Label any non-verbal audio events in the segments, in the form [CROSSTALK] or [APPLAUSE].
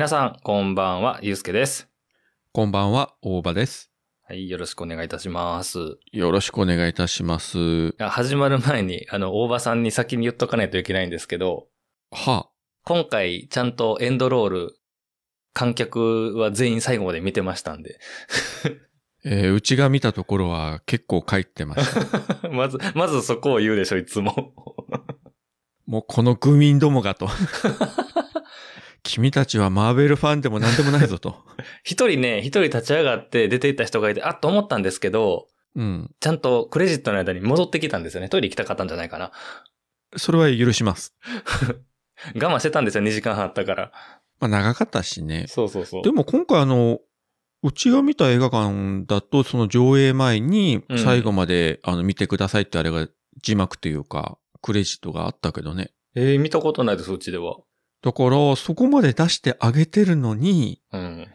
皆さん、こんばんは、ゆうすけです。こんばんは、大場です。はい、よろしくお願いいたします。よろしくお願いいたします。あ始まる前に、あの、大場さんに先に言っとかないといけないんですけど、は今回、ちゃんとエンドロール、観客は全員最後まで見てましたんで。えーうちが見たところは結構帰ってました。[LAUGHS] まず、まずそこを言うでしょ、いつも。もうこの愚民どもがと。[LAUGHS] 君たちはマーベルファンでも何でもないぞと。[LAUGHS] 一人ね、一人立ち上がって出て行った人がいて、あっと思ったんですけど、うん。ちゃんとクレジットの間に戻ってきたんですよね。トイレ行きたかったんじゃないかな。それは許します。[LAUGHS] 我慢してたんですよ、2時間半あったから。まあ長かったしね。そうそうそう。でも今回あの、うちが見た映画館だと、その上映前にうん最後まで、あの見てくださいってあれが字幕というか、クレジットがあったけどね。えー、見たことないです、うちでは。だから、そこまで出してあげてるのに、うん。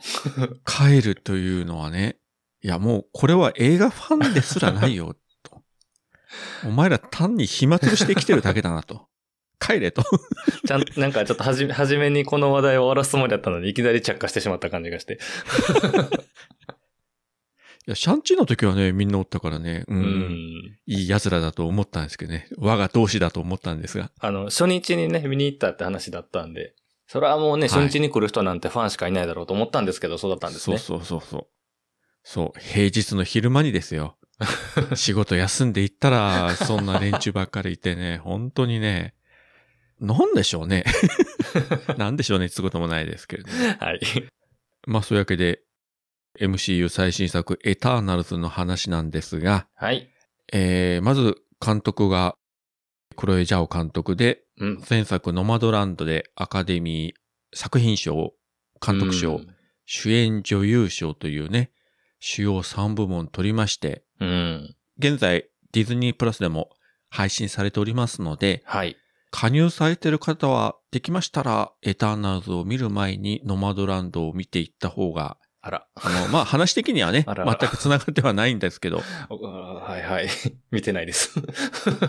帰るというのはね、いやもうこれは映画ファンですらないよ、と。お前ら単に暇つぶしてきてるだけだなと。帰れと。ちゃん、なんかちょっとはじめ、初めにこの話題を終わらすつもりだったのに、いきなり着火してしまった感じがして。いや、シャンチーの時はね、みんなおったからね、う、うんん。いい奴らだと思ったんですけどね。我が同志だと思ったんですが。あの、初日にね、見に行ったって話だったんで、それはもうね、はい初日に来る人なんてファンしかいないだろうと思ったんですけど、そうだったんですね。そうそうそうそう。そう、平日の昼間にですよ。[LAUGHS] 仕事休んで行ったら、そんな連中ばっかりいてね、[LAUGHS] 本当にね、なんでしょうね。[LAUGHS] なんでしょうね、つこともないですけれども。はい。まあそういうわけで、MCU 最新作エターナルズの話なんですが、はい。えー、まず監督がクロエ・ジャオ監督で、うん。前作ノマドランドでアカデミー作品賞、監督賞、主演女優賞というね、主要3部門取りまして、うん。うん。現在ディズニープラスでも配信されておりますので、はい。加入されている方はできましたらエターナルズを見る前にノマドランドを見ていった方があら。あの、まあ、話的にはね、あらあら全く繋がってはないんですけど、おはいはい。[LAUGHS] 見てないです。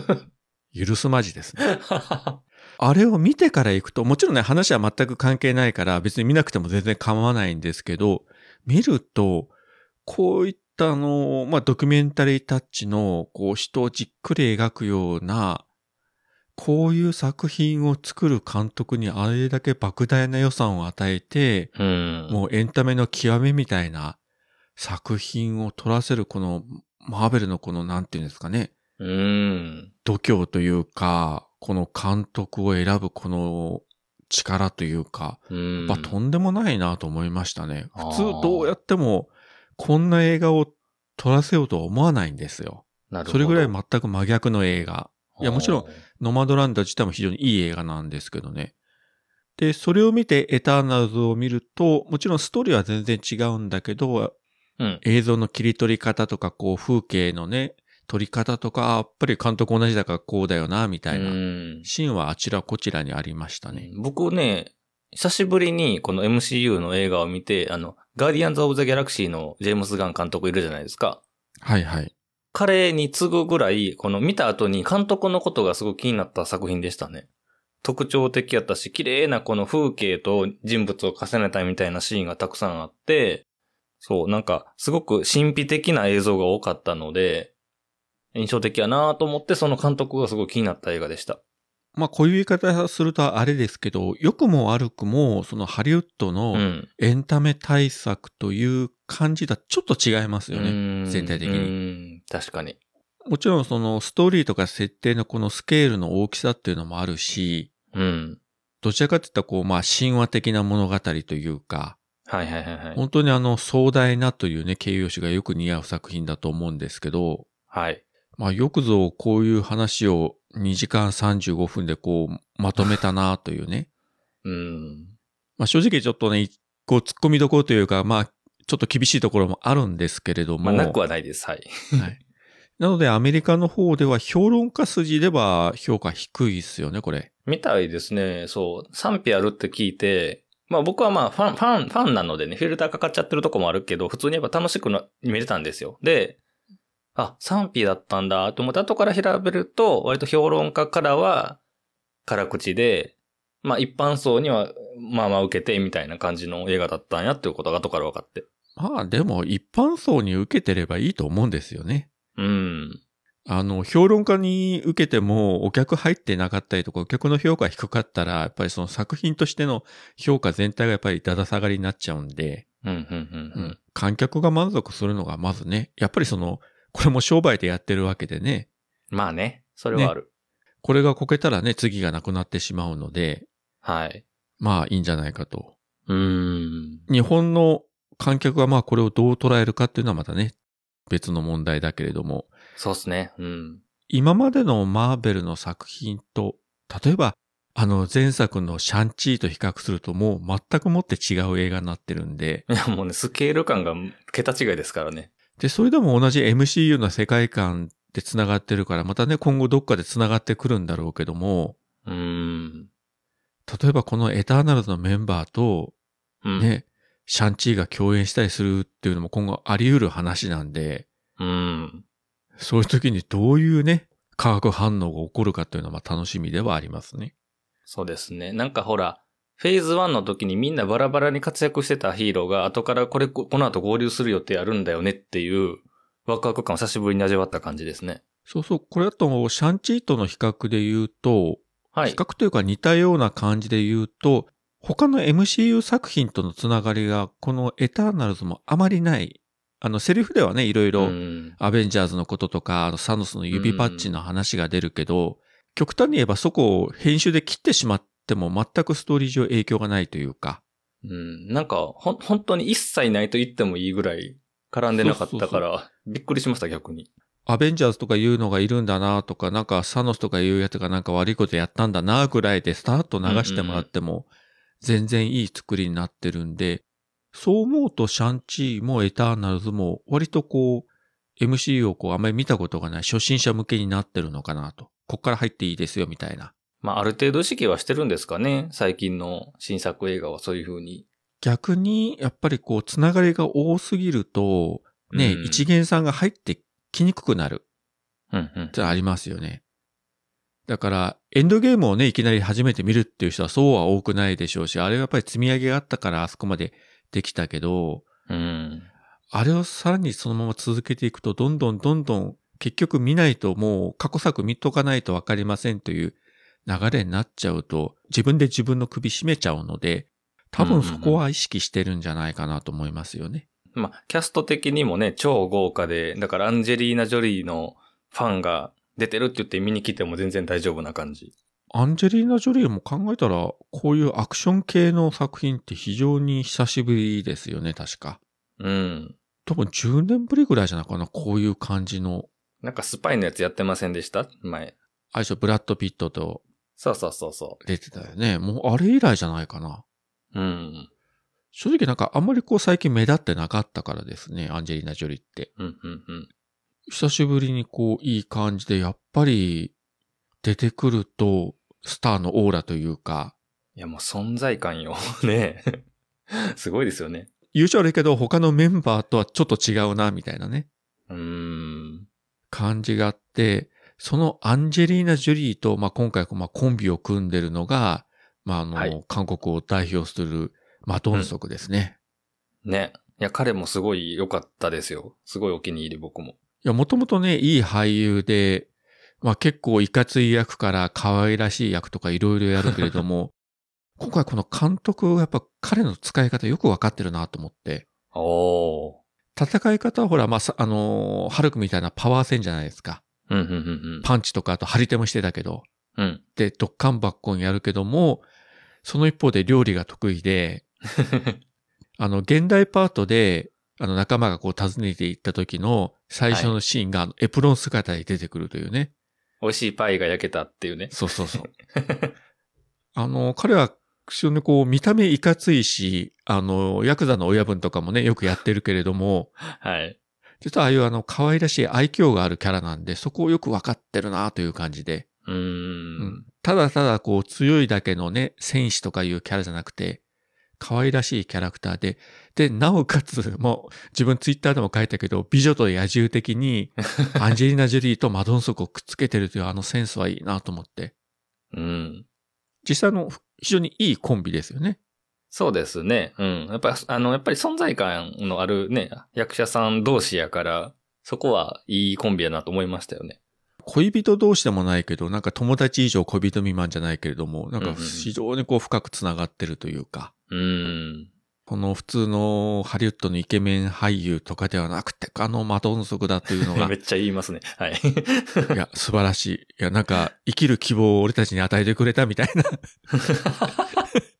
[LAUGHS] 許すまじですね。[LAUGHS] あれを見てから行くと、もちろんね、話は全く関係ないから、別に見なくても全然構わないんですけど、見ると、こういったあの、まあ、ドキュメンタリータッチの、こう、人をじっくり描くような、こういう作品を作る監督にあれだけ莫大な予算を与えて、うん。もうエンタメの極めみたいな作品を撮らせるこのマーベルのこのなんていうんですかね、うん。度胸というか、この監督を選ぶこの力というか、うん。まあとんでもないなと思いましたね。普通どうやってもこんな映画を撮らせようとは思わないんですよ。それぐらい全く真逆の映画。いやもちろんん。ノマドランド自体も非常にいい映画なんですけどね。で、それを見てエターナルズを見ると、もちろんストーリーは全然違うんだけど、うん。映像の切り取り方とか、こう風景のね、撮り方とか、あやっぱり監督同じだからこうだよな、みたいなうんシーンはあちらこちらにありましたね。僕ね、久しぶりにこの MCU の映画を見て、あの、ガーディアンズ・オブ・ザ・ギャラクシーのジェームス・ガン監督いるじゃないですか。はいはい。彼に次ぐぐらい、この見た後に監督のことがすごく気になった作品でしたね。特徴的やったし、綺麗なこの風景と人物を重ねたみたいなシーンがたくさんあって、そう、なんか、すごく神秘的な映像が多かったので、印象的やなと思って、その監督がすごい気になった映画でした。まあこういう言い方するとあれですけど、良くも悪くも、そのハリウッドうのん。エンタメ対策という感じとはちょっと違いますよね。うん全体的うに。ん確かに。もちろんそのストーリーとか設定のこのスケールの大きさっていうのもあるし、うん。どちらかっていったらこう、まあ神話的な物語というか、はいはいはいはい。本当にあの壮大なというね、形容詞がよく似合う作品だと思うんですけど、はい。まあよくぞこういう話を2時間35分でこうまとめたなというね。うん。まあ正直ちょっとね、こう突っ込みどころというか、まあちょっと厳しいところもあるんですけれども。まあ、なくはないです。はい。はい。なのでアメリカの方では評論家筋では評価低いですよね、これ。みたいですね。そう。賛否あるって聞いて、まあ僕はまあファン、ファン、ファンなのでね、フィルターかかっちゃってるとこもあるけど、普通にやっぱ楽しくな見れたんですよ。で、あ、賛否だったんだと思って後から調べると、割と評論家からは辛口で、まあ一般層にはまあまあ受けてみたいな感じの映画だったんやっていうことが後から分かって。まあでも一般層に受けてればいいと思うんですよね。うん。あの、評論家に受けてもお客入ってなかったりとか、お客の評価低かったら、やっぱりその作品としての評価全体がやっぱりだだ下がりになっちゃうんで、うん、うん、うん、うん。観客が満足するのがまずね、やっぱりその、これも商売でやってるわけでね、まあね、それはある。これがこけたらね、次がなくなってしまうので、はい。まあいいんじゃないかと。うーん。日本の観客がまあこれをどう捉えるかっていうのはまたね、別の問題だけれども、そうっすね。うん。今までのマーベルの作品と、例えば、あの前作のシャンチーと比較するともう全くもって違う映画になってるんで、いや、もうね、スケール感が桁違いですからね。で、それでも同じ MCU の世界観で繋がってるから、またね、今後どっかで繋がってくるんだろうけども、うーん。例えばこのエターナルズのメンバーと、うん。ね、シャンチーが共演したりするっていうのも今後あり得る話なんで、うん。そういう時にどういうね、化学反応が起こるかっていうのはまあ楽しみではありますね。そうですね。なんかほら、フェーズ1の時にみんなバラバラに活躍してたヒーローが後からこれ、ここの後合流する予定あるんだよねっていうワクワク感を久しぶりに味わった感じですね。そうそう、これだとシャンチーとの比較で言うと、はい比。較というか似たような感じで言うと、他の MCU 作品とのつながりがこのエターナルズもあまりない。あの、セリフではね、いろいうろ、ん。アベンジャーズのこととか、あのサノスの指パッチの話が出るけど、極端に言えばそこを編集で切ってしまっても全くストーリー上影響がないというか、うん。なんか、ほん、本当に一切ないと言ってもいいぐらい絡んでなかったから、びっくりしました、逆に。アベンジャーズとかいうのがいるんだなとか、なんかサノスとかいうやつがなんか悪いことやったんだなぐらいでスタート流してもらっても全然いい作りになってるんで、そう思うとシャンチーもエターナルズも割とこう MCU をこうあんまり見たことがない初心者向けになってるのかなと。こっから入っていいですよみたいな。まあ、ある程度意識はしてるんですかね。最近の新作映画はそういう風に。逆にやっぱりこうつながりが多すぎるとね、うん一元さんが入ってきにくくなる。うんうんっ。てありますよね。だから、エンドゲームをね、いきなり初めて見るっていう人はそうは多くないでしょうし、あれはやっぱり積み上げがあったからあそこまでできたけど、うん。あれをさらにそのまま続けていくと、どんどんどんどん結局見ないともう過去作見とかないとわかりませんという流れになっちゃうと、自分で自分の首絞めちゃうので、多分そこは意識してるんじゃないかなと思いますよね。まあ、キャスト的にもね、超豪華で、だからアンジェリーナ・ジョリーのファンが出てるって言って見に来ても全然大丈夫な感じ。アンジェリーナ・ジョリーも考えたら、こういうアクション系の作品って非常に久しぶりですよね、確か。うん。多分10年ぶりぐらいじゃないかな、こういう感じの。なんかスパイのやつやってませんでした？前。あれでしょ、ブラッド・ピットとそうそうそうそ出てたよね。もうあれ以来じゃないかな。う。うん。正直なんかあんまりこう最近目立ってなかったからですね、アンジェリーナ・ジョリーって。うん、うん、うん。久しぶりにこういい感じで、やっぱり出てくると、スターのオーラというか、いやもう存在感よ。[LAUGHS] ねえすごいですよね。優勝悪いけど他のメンバーとはちょっと違うな、みたいなね、うーん。感じがあって、そのアンジェリーナ・ジョリーと、まあ、今回、まあ、コンビを組んでるのが、まあ、あの、はい韓国を代表するマドンソクですね。ね。いや、彼もすごい良かったですよ。すごいお気に入り僕も。いや、もともとね、いい俳優で、まあ結構いかつい役から可愛らしい役とかいろいろやるけれども、[LAUGHS] 今回この監督やっぱ彼の使い方よくわかってるなと思って、おー。戦い方はほら、まあ、さあのーハルクみたいなパワー戦じゃないですか。うん、うん、うん、パンチとかあと張り手もしてたけど、うん。うん。で、ドッカンバッコンやるけども、その一方で料理が得意で、[LAUGHS] あの、現代パートで、あの、仲間がこう訪ねて行った時の最初のシーンが、エプロン姿で出てくるというね。美味しいパイが焼けたっていうね。そうそうそう。[LAUGHS] あの、彼は、非常にこう、見た目いかついし、あの、ヤクザの親分とかもね、よくやってるけれども、[LAUGHS] はい。実はああいうあの、可愛らしい愛嬌があるキャラなんで、そこをよくわかってるなという感じで、うーん。ただただこう、強いだけのね、戦士とかいうキャラじゃなくて、可愛らしいキャラクターで、で、なおかつ、もう、自分ツイッターでも書いたけど、美女と野獣的に、[LAUGHS] アンジェリーナ・ジョリーとマドンソクをくっつけてるというあのセンスはいいなと思って。うん。実際あの、非常にいいコンビですよね。そうですね。うん。やっぱり、あの、やっぱり存在感のあるね、役者さん同士やから、そこはいいコンビやなと思いましたよね。恋人同士でもないけど、なんか友達以上恋人未満じゃないけれども、なんか非常にこう深くつながってるというか、うん。この普通のハリウッドのイケメン俳優とかではなくて、あのマドンソクだというのが [LAUGHS] め、っちゃ言いますね。はい。[LAUGHS] いや、素晴らしい。いや、なんか、生きる希望を俺たちに与えてくれたみたいな。[LAUGHS]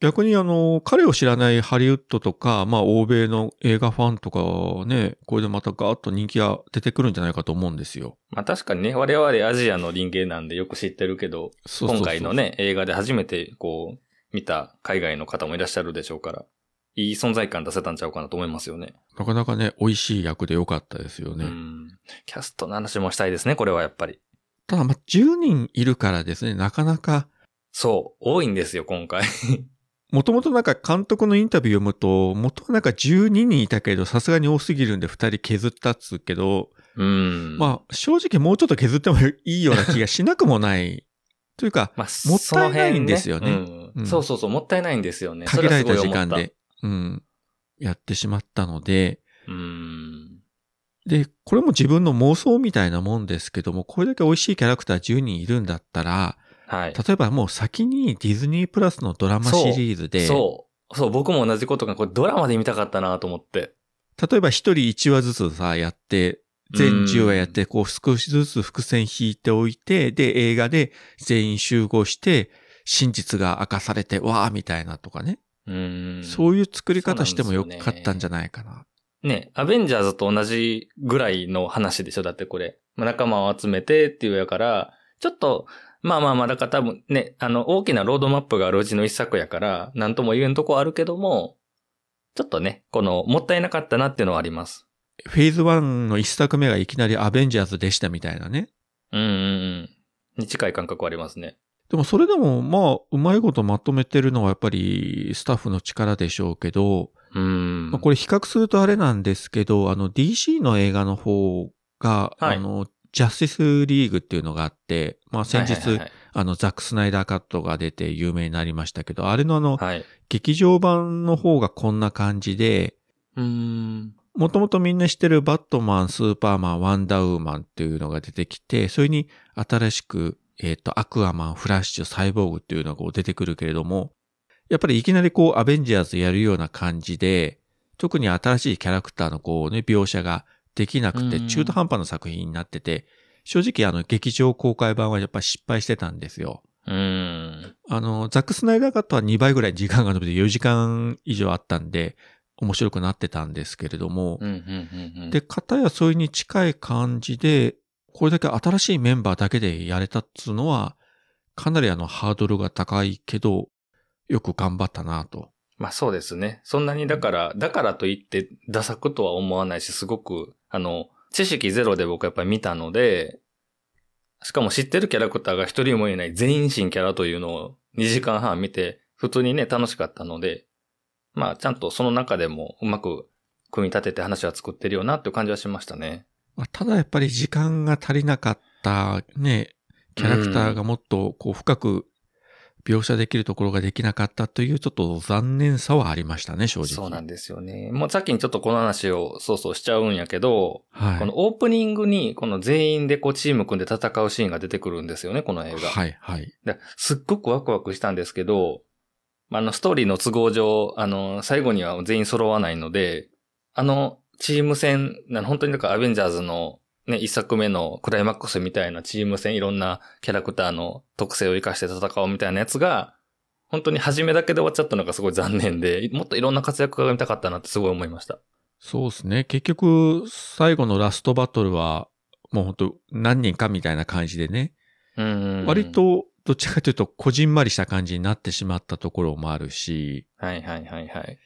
逆にあの、彼を知らないハリウッドとか、まあ、欧米の映画ファンとかはね、これでまたガーッと人気が出てくるんじゃないかと思うんですよ。まあ確かにね、我々アジアの人間なんでよく知ってるけど、そうそうそう今回の。ね、映画で初めてこう、見た海外の方もいらっしゃるでしょうから、いい存在感出せたんちゃうかなと思いますよね。なかなかね、美味しい役で良かったですよね。うん。キャストの話もしたいですね、これはやっぱり。ただ、まあ、10人いるからですね、なかなか、そう、多いんですよ、今回。もともとなんか監督のインタビュー読むと、元はなんか12人いたけど、さすがに多すぎるんで2人削ったっつうけど、うん。まあ、正直もうちょっと削ってもいいような気がしなくもない。というか、まあ、もったいないんですよねその辺うんそうそうそう、もったいないんですよね。限られた時。間で、うん、やってしまったので、うん。で、これも自分の妄想みたいなもんですけども、これだけ美味しいキャラクター10人いるんだったら、はい。例えばもう先にディズニープラスのドラマシリーズで、そう。そう、僕も同じことが、これドラマで見たかったなと思って。例えば一人1話ずつさ、やって、全10話やって、こう少しずつ伏線引いておいて、で、映画で全員集合して、真実が明かされて、わーみたいなとかね。うん。そういう作り方してもよかったんじゃないかな。ね、アベンジャーズと同じぐらいの話でしょだってこれ。まあ仲間を集めてっていうやから、ちょっと、まあまあまあ、だから多分ね、あの、大きなロードマップがあるうちの一作やから、なんとも言えんとこあるけども、ちょっとね、この、もったいなかったなっていうのはあります。フェーズ1の一作目がいきなりアベンジャーズでしたみたいなね。うんうんうん。に近い感覚はありますね。でもそれでも、まあ、うまいことまとめてるのはやっぱりスタッフの力でしょうけど、うん。まあ、これ比較するとあれなんですけど、あの DC の映画の方が、はいあの、ジャスティスリーグっていうのがあって、まあ先日、はいはいはいあの、ザック・スナイダーカットが出て有名になりましたけど、あれのあの、はい。劇場版の方がこんな感じで、うん。もともとみんな知ってるバットマン、スーパーマン、ワンダーウーマンっていうのが出てきて、それに新しく、えっ、と、アクアマン、フラッシュ、サイボーグっていうのがこう出てくるけれども、やっぱりいきなりこう、アベンジャーズやるような感じで、特に新しいキャラクターのこうね、描写ができなくて、うん中途半端な作品になってて、正直あの、劇場公開版はやっぱ失敗してたんですよ。うん。あの、ザック・スナイダーカットは2倍ぐらい時間が伸びて4時間以上あったんで、面白くなってたんですけれども、うん、うん、うんうん。で、片やそれに近い感じで、これだけ新しいメンバーだけでやれたっつうのは、かなりあのハードルが高いけど、よく頑張ったなと。まあそうですね。そんなにだから、だからといって、ダサくとは思わないし、すごく、あの、知識ゼロで僕やっぱり見たので、しかも知ってるキャラクターが一人もいない全員新キャラというのを2時間半見て、普通にね、楽しかったので、まあちゃんとその中でもうまく組み立てて話は作ってるよなっていう感じはしましたね。まあただやっぱり時間が足りなかったね、キャラクターがもっとこう深く描写できるところができなかったというちょっと残念さはありましたね、正直。そうなんですよね。もうさっきにちょっとこの話をそうそうしちゃうんやけど、はい。このオープニングにこの全員でこうチーム組んで戦うシーンが出てくるんですよね、この映画。はい、はい。ですっごくワクワクしたんですけど、あの、ストーリーの都合上、あの、最後には全員揃わないので、あの、チーム戦、な本当になんかアベンジャーズのね、一作目のクライマックスみたいなチーム戦、いろんなキャラクターの特性を活かして戦おうみたいなやつが、本当に初めだけで終わっちゃったのがすごい残念で、もっといろんな活躍が見たかったなってすごい思いました。そうですね。結局、最後のラストバトルは、もう本当何人かみたいな感じでね、うん。割、と、どっちかというと、こじんまりした感じになってしまったところもあるし、はいはいはいはい。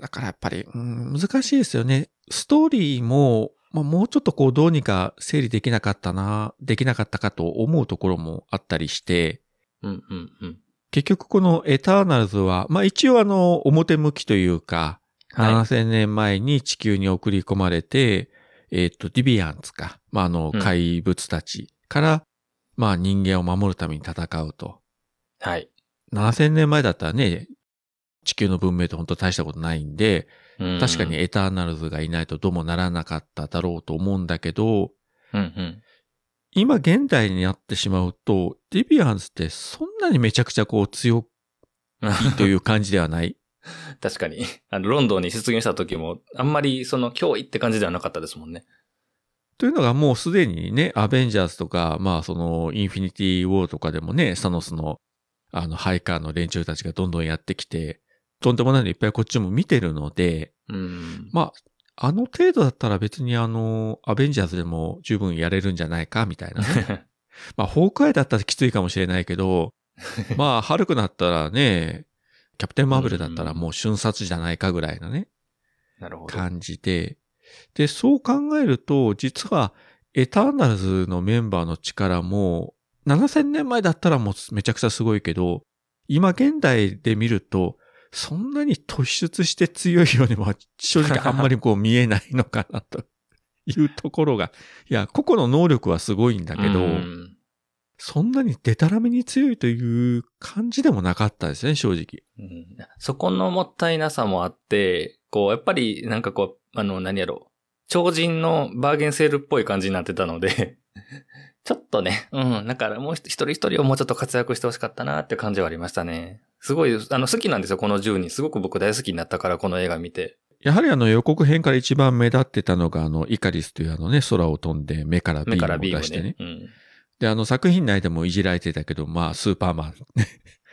だからやっぱり、うん難しいですよね。ストーリーも、まあ、もうちょっとこう、どうにか整理できなかったな、できなかったかと思うところもあったりして、うんうんうん。結局このエターナルズは、まあ一応あの、表向きというか、は7000年前に地球に送り込まれて、えっ、と、ディビアンツか、まああのうん、怪物たちから、まあ人間を守るために戦うと。い。はい。7000年前だったらね、地球の文明と本当大したことないんで、うん確かに。エターナルズがいないとどうもならなかっただろうと思うんだけど、うんうん。今現代になってしまうと、ディビアンズってそんなにめちゃくちゃこう強いという感じではない？[LAUGHS] 確かに。あの、ロンドンに出現した時も、あんまりその脅威って感じではなかったですもんね。というのがもうすでにね、アベンジャーズとか、まあそのインフィニティ・ウォーとかでもね、サノスのあのハイカーの連中たちがどんどんやってきて、とんでもないのいっぱいこっちも見てるので、うん。まあ、あの程度だったら別にあの、アベンジャーズでも十分やれるんじゃないかみたいなね。[LAUGHS] まあ、ホークアイだったらきついかもしれないけど、まあ、ハルクだったらね、キャプテンマーベルだったらもう瞬殺じゃないかぐらいなね、なるほど。感じで、で、そう考えると、実は、エターナルズのメンバーの力も、7000年前だったらもうめちゃくちゃすごいけど、今現代で見ると、そんなに突出して強いようにも正直あんまりこう見えないのかなというところが、いや、個々の能力はすごいんだけど、うんそんなにデタラメに強いという感じでもなかったですね、正直。うんそこのもったいなさもあって、こう、やっぱりなんかこう、あの、何やろう。超人のバーゲンセールっぽい感じになってたので、ちょっとね、うん、だからもう一人一人をもうちょっと活躍してほしかったなって感じはありましたね。すごい、あの、好きなんですよ、この10人。すごく僕大好きになったから、この映画見て。やはりあの予告編から一番目立ってたのがあのイカリスというあのね、空を飛んで目からビ目かームを出してね。。うん。で、あの作品内でもいじられてたけど、まあスーパーマン。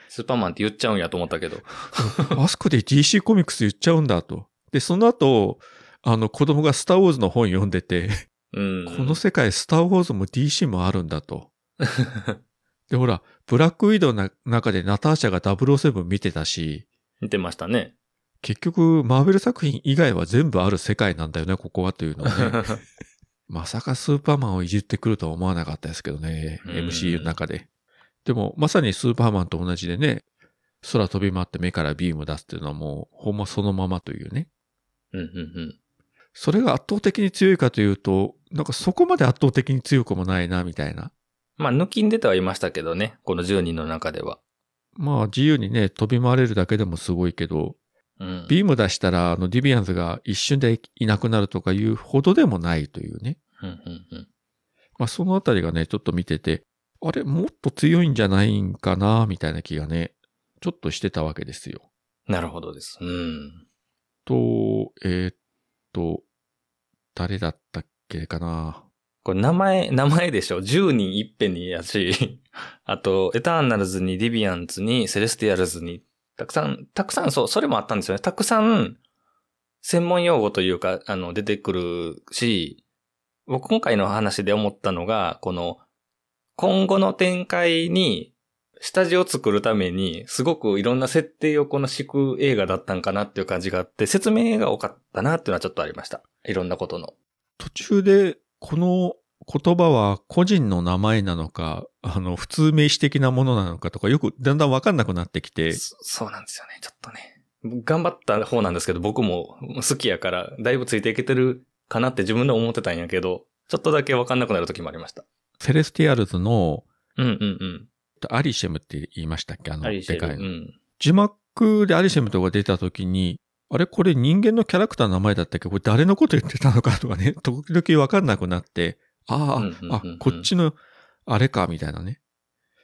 スーパーマンって言っちゃうんやと思ったけど。[LAUGHS] あそこで DC コミックス言っちゃうんだと。で、その後、あの子供がスターウォーズの本読んでて、うん。この世界スターウォーズも DC もあるんだと。[LAUGHS] で、ほら、ブラックウィドウの中でナターシャが007見てたし、見てましたね。結局、マーベル作品以外は全部ある世界なんだよね、ここはというのをね。[LAUGHS] まさかスーパーマンをいじってくるとは思わなかったですけどね、うん MCU の中で。でも、まさにスーパーマンと同じでね、空飛び回って目からビーム出すっていうのはもう、ほんまそのままというね。うんうんうん。それが圧倒的に強いかというと、なんかそこまで圧倒的に強くもないな、みたいな。まあ、抜きん出てはいましたけどね。この10人の中では。まあ、自由にね、飛び回れるだけでもすごいけど、うん。ビーム出したら、あの、ディビアンズが一瞬でいなくなるとかいうほどでもないというね。うんうんうん。まあ、そのあたりがね、ちょっと見てて、あれ、もっと強いんじゃないんかな、みたいな気がね、ちょっとしてたわけですよ。なるほどです。うん。と、えーっと、誰だったっけかな。これ名前、名前でしょ ?10 人いっぺんにやし、[LAUGHS] あと、エターナルズにディビアンズにセレスティアルズに、たくさん、たくさん、そう、それもあったんですよね。たくさん、専門用語というか、あの、出てくるし、僕今回の話で思ったのが、この、今後の展開に、下地を作るために、すごくいろんな設定をこの敷く映画だったんかなっていう感じがあって、説明が多かったなっていうのはちょっとありました。いろんなことの。途中で、この言葉は個人の名前なのか、あの、普通名詞的なものなのかとか、よくだんだんわかんなくなってきて、そそうなんですよね。ちょっとね。頑張った方なんですけど、僕も好きやから、だいぶついていけてるかなって自分で思ってたんやけど、ちょっとだけわかんなくなる時もありました。セレスティアルズのうんうんうん。アリシェムって言いましたっけ？あの。でかいうの。ん。字幕でアリシェムとか出た時に、あれこれ人間のキャラクターの名前だったっけ？これ誰のこと言ってたのかとかね、[LAUGHS] 時々わかんなくなって、ああ、うんうんうんうんあ、こっちの、あれか、みたいなね。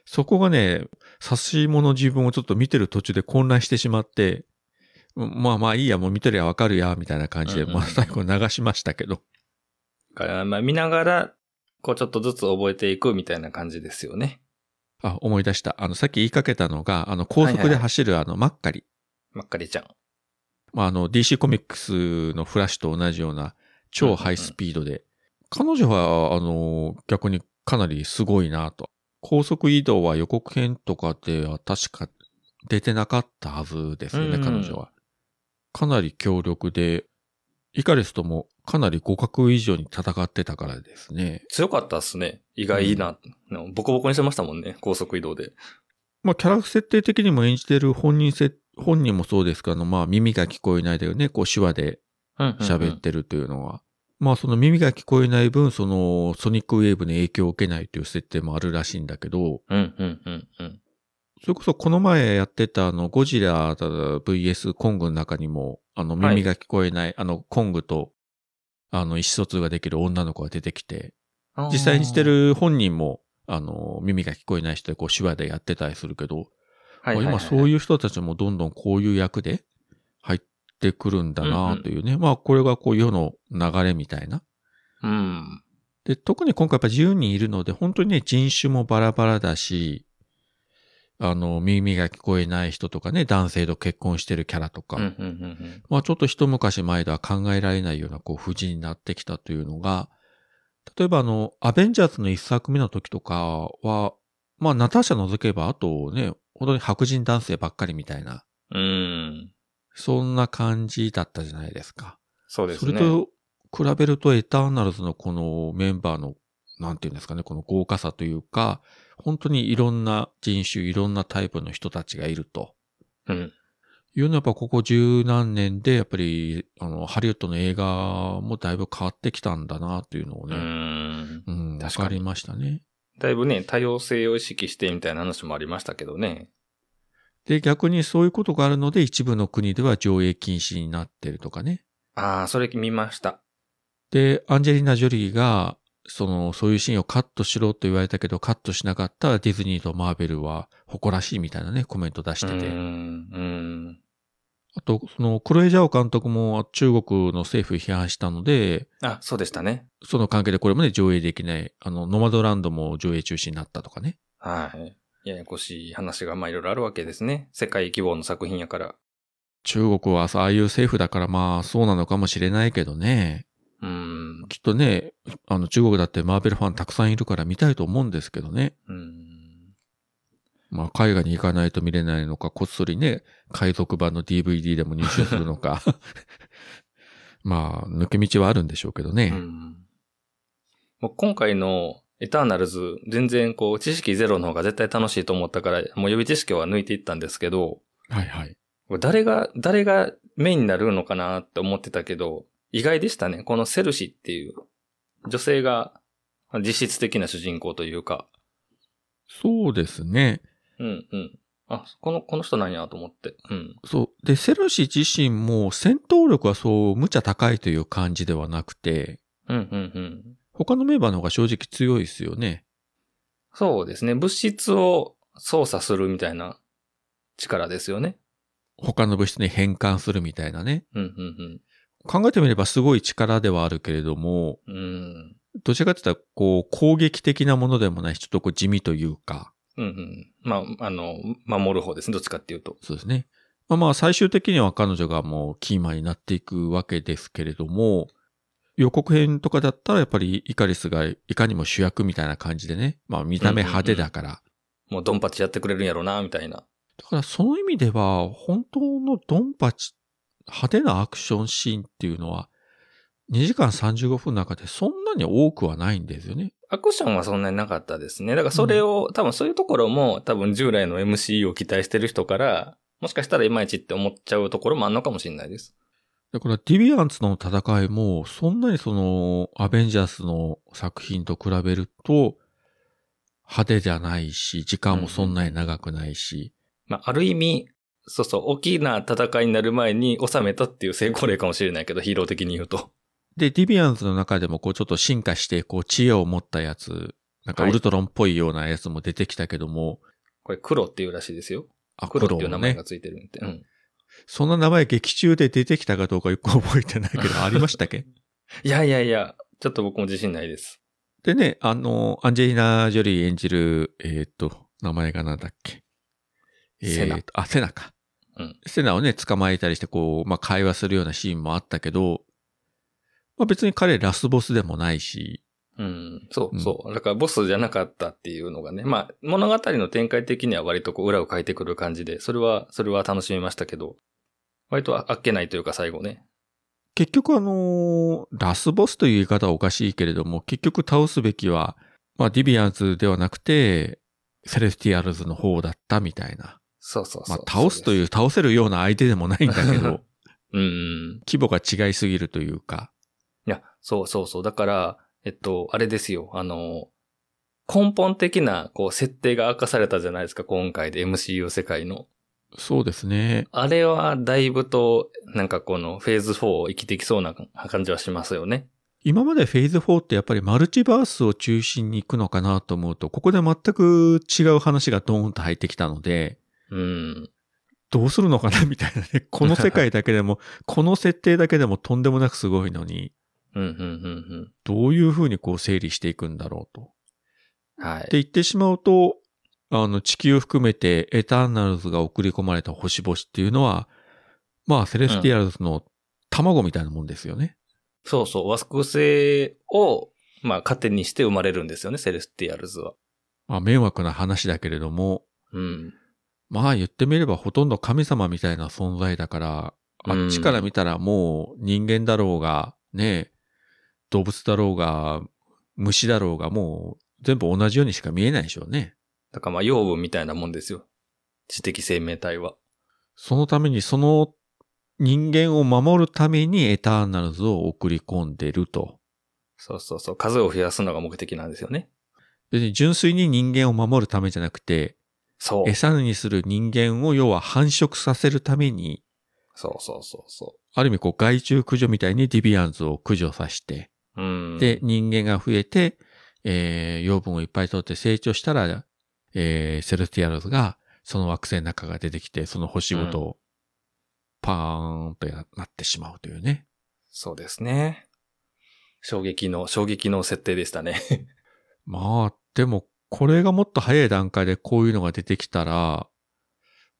そこがね、差し物自分をちょっと見てる途中で混乱してしまって、うんまあまあいいや、もう見てりゃわかるや、みたいな感じで、うんうんまあ最後流しましたけど。だからまあ見ながら、こうちょっとずつ覚えていくみたいな感じですよね。あ、思い出した。あの、さっき言いかけたのが、あの、高速で走るあの、マッカリ。まっかりちゃん。まあ、あの、DC コミックスのフラッシュと同じような超ハイスピードで、彼女は、あの、逆にかなりすごいなと。高速移動は予告編とかでは確か出てなかったはずですよね、うん彼女は。かなり強力で、イカリスともかなり互角以上に戦ってたからですね。強かったっすね。意外な。ボコボコにしてましたもんね。高速移動で。まあ、キャラ設定的にも演じてる本人せ、本人もそうですけど、まあ、耳が聞こえないでね、こう手話で喋ってるというのは、まあその耳が聞こえない分、そのソニックウェーブに影響を受けないという設定もあるらしいんだけど、うんうんうんうん。それこそこの前やってたあの、ゴジラ VS コングの中にも、あの、耳が聞こえない、あの、コングと、あの、意思疎通ができる女の子が出てきて、実際にしてる本人も、あの、耳が聞こえない人でこう手話でやってたりするけど、はいはいはい、今そういう人たちもどんどんこういう役で入ってくるんだなというね。まあこれがこう世の流れみたいな。うん。で、特に今回やっぱ10人いるので、本当にね、人種もバラバラだし、あの、耳が聞こえない人とかね、男性と結婚してるキャラとか、うんうんうんうんまあちょっと一昔前では考えられないようなこう、布陣になってきたというのが、例えばあの、アベンジャーズの一作目の時とかは、まあナターシャ除けば、あとね、本当に白人男性ばっかりみたいな、うん。そんな感じだったじゃないですか。そうですね。それと比べるとエターナルズのこのメンバーの、なんていうんですかね、この豪華さというか、本当にいろんな人種、いろんなタイプの人たちがいると。うん。いうのはやっぱここ十何年で、やっぱり、あの、ハリウッドの映画もだいぶ変わってきたんだなというのをうね、ん。うん、わ確かにかりましたね。だいぶね、多様性を意識してみたいな話もありましたけどね。で、逆にそういうことがあるので、一部の国では上映禁止になってるとかね。ああ、それ見ました。で、アンジェリーナ・ジョリーが、その、そういうシーンをカットしろと言われたけど、カットしなかったディズニーとマーベルは誇らしいみたいなね、コメント出してて。うん。うん。あと、その、クロエジャオ監督も中国の政府を批判したので、あ、そうでしたね。その関係でこれもね、上映できない。あの、ノマドランドも上映中止になったとかね。はい。ややこしい話がまあいろいろあるわけですね。世界規模の作品やから。中国はああいう政府だからまあそうなのかもしれないけどね。うん。きっとね、あの中国だってマーベルファンたくさんいるから見たいと思うんですけどね。うん。まあ海外に行かないと見れないのか、こっそりね、海賊版の DVD でも入手するのか。[LAUGHS] まあ、抜け道はあるんでしょうけどね。うん。もう今回のエターナルズ、全然こう、知識ゼロの方が絶対楽しいと思ったから、もう予備知識は抜いていったんですけど、はいはい。誰が、誰がメインになるのかなって思ってたけど、意外でしたね。このセルシっていう女性が実質的な主人公というか、そうですね。うんうん。あ、この、この人なんやと思って。うん。そう。で、セルシー自身も戦闘力はそう無茶高いという感じではなくて、うんうんうん。他のメンバーの方が正直強いですよね。そうですね。物質を操作するみたいな力ですよね。他の物質に変換するみたいなね。うんうん考えてみればすごい力ではあるけれども、うん。うん。どちらかというと、こう、攻撃的なものでもないし、ちょっとこう地味というか、うんうん。まあ、あの、守る方ですね。どっちかっていうと。そうですね。まあまあ、最終的には彼女がもうキーマンになっていくわけですけれども、予告編とかだったらやっぱりイカリスがいかにも主役みたいな感じでね、まあ見た目派手だから、もうドンパチやってくれるんやろうな、みたいな。だからその意味では、本当のドンパチ、派手なアクションシーンっていうのは、2時間35分の中でそんなに多くはないんですよね。アクションはそんなになかったですね。だからそれを、多分そういうところも、多分従来の MC を期待してる人から、もしかしたらいまいちって思っちゃうところもあんのかもしれないです。だからディビアンツの戦いも、そんなにその、アベンジャースの作品と比べると、派手じゃないし、時間もそんなに長くないし、まあ、ある意味、そうそう、大きな戦いになる前に収めたっていう成功例かもしれないけど、ヒーロー的に言うと。で、ディビアンズの中でもこうちょっと進化して、こう知恵を持ったやつ、なんかはいウルトロンっぽいようなやつも出てきたけども、これ黒っていうらしいですよ。あ、黒っていう名前ねが。ついてるんで。うん。そんな名前劇中で出てきたかどうかよく覚えてないけど、[LAUGHS] ありましたっけ？いやいやいや、ちょっと僕も自信ないです。でね、あの、アンジェリーナ・ジョリー演じる、えーっと、名前がなんだっけ？えセナーっと、あ、セナか。うんセナをね、捕まえたりして、こう、まあ、会話するようなシーンもあったけど、まあ、別に彼ラスボスでもないし、うん、そうそう。だからボスじゃなかったっていうのがね。まあ、物語の展開的には割とこう裏を書いてくる感じで、それは、それは楽しみましたけど、割とあっけないというか最後ね。結局あのーラスボスという言い方はおかしいけれども、結局倒すべきは、まあ、ディビアンズではなくて、セレスティアルズの方だったみたいな。そうそうそう。まあ、倒すという、倒せるような相手でもないんだけど、[LAUGHS] うん。規模が違いすぎるというか、そうそうそう。だから、えっと、あれですよ。あの、根本的な、こう、設定が明かされたじゃないですか、今回で MCU 世界の。そうですね。あれはだいぶと、なんかこのフェーズ4を生きてきそうな感じはしますよね。今までフェーズ4ってやっぱりマルチバースを中心に行くのかなと思うと、ここで全く違う話がドーンと入ってきたので、うん。どうするのかな？みたいなね。この世界だけでも、[LAUGHS] この設定だけでもとんでもなくすごいのに、うん、うん、うん、どういうふうにこう整理していくんだろうと。うん。はい。って言ってしまうと、あの、地球含めてエターナルズが送り込まれた星々っていうのは、まあ、セレスティアルズの卵みたいなもんですよね。そうそう、惑星を、まあ、糧にして生まれるんですよね、セレスティアルズは。まあ、迷惑な話だけれども、うん。まあ言ってみればほとんど神様みたいな存在だから、あっちから見たらもう人間だろうが、ね、動物だろうが、虫だろうがもう全部同じようにしか見えないでしょうね。だからまあ、養分みたいなもんですよ。知的生命体は。そのためにその人間を守るためにエターナルズを送り込んでると。そうそうそう。数を増やすのが目的なんですよね。別に純粋に人間を守るためじゃなくて、そう。餌にする人間を要は繁殖させるために、そうそうそうそある意味こう害虫駆除みたいにディビアンズを駆除させて、う。うん。で、、人間が増えて、えー養分をいっぱい取って成長したら、えーセルティアルズがその惑星の中が出てきて、その星ごとパーンとなってしまうというね。そうですね。衝撃の、衝撃の設定でしたね。[LAUGHS] まあ、でも、これがもっと早い段階でこういうのが出てきたら、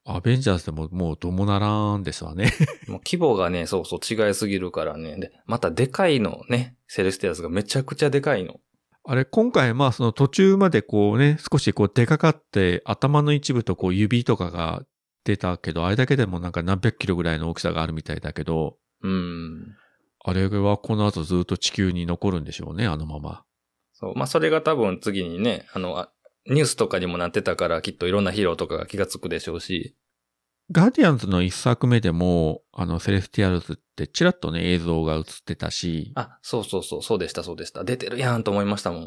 アベンジャーズでももうどうもならんですわね。[LAUGHS] もう規模がね、そうそう違いすぎるからね。で、またでかいのね、セレスティアルズがめちゃくちゃでかいの。あれ、今回まあその途中までこうね、少しこう出かかって頭の一部とこう指とかが出たけど、あれだけでもなんか何百キロぐらいの大きさがあるみたいだけど、うん。あれはこの後ずっと地球に残るんでしょうね、あのまま。そう。まあ、それが多分次にね、あの、あニュースとかにもなってたから、きっといろんなヒーローとかが気がつくでしょうし。ガーディアンズの一作目でも、あの、セレスティアルズってチラッとね、映像が映ってたし、あ、そうそうそう、そうでした、そうでした。出てるやんと思いましたもん。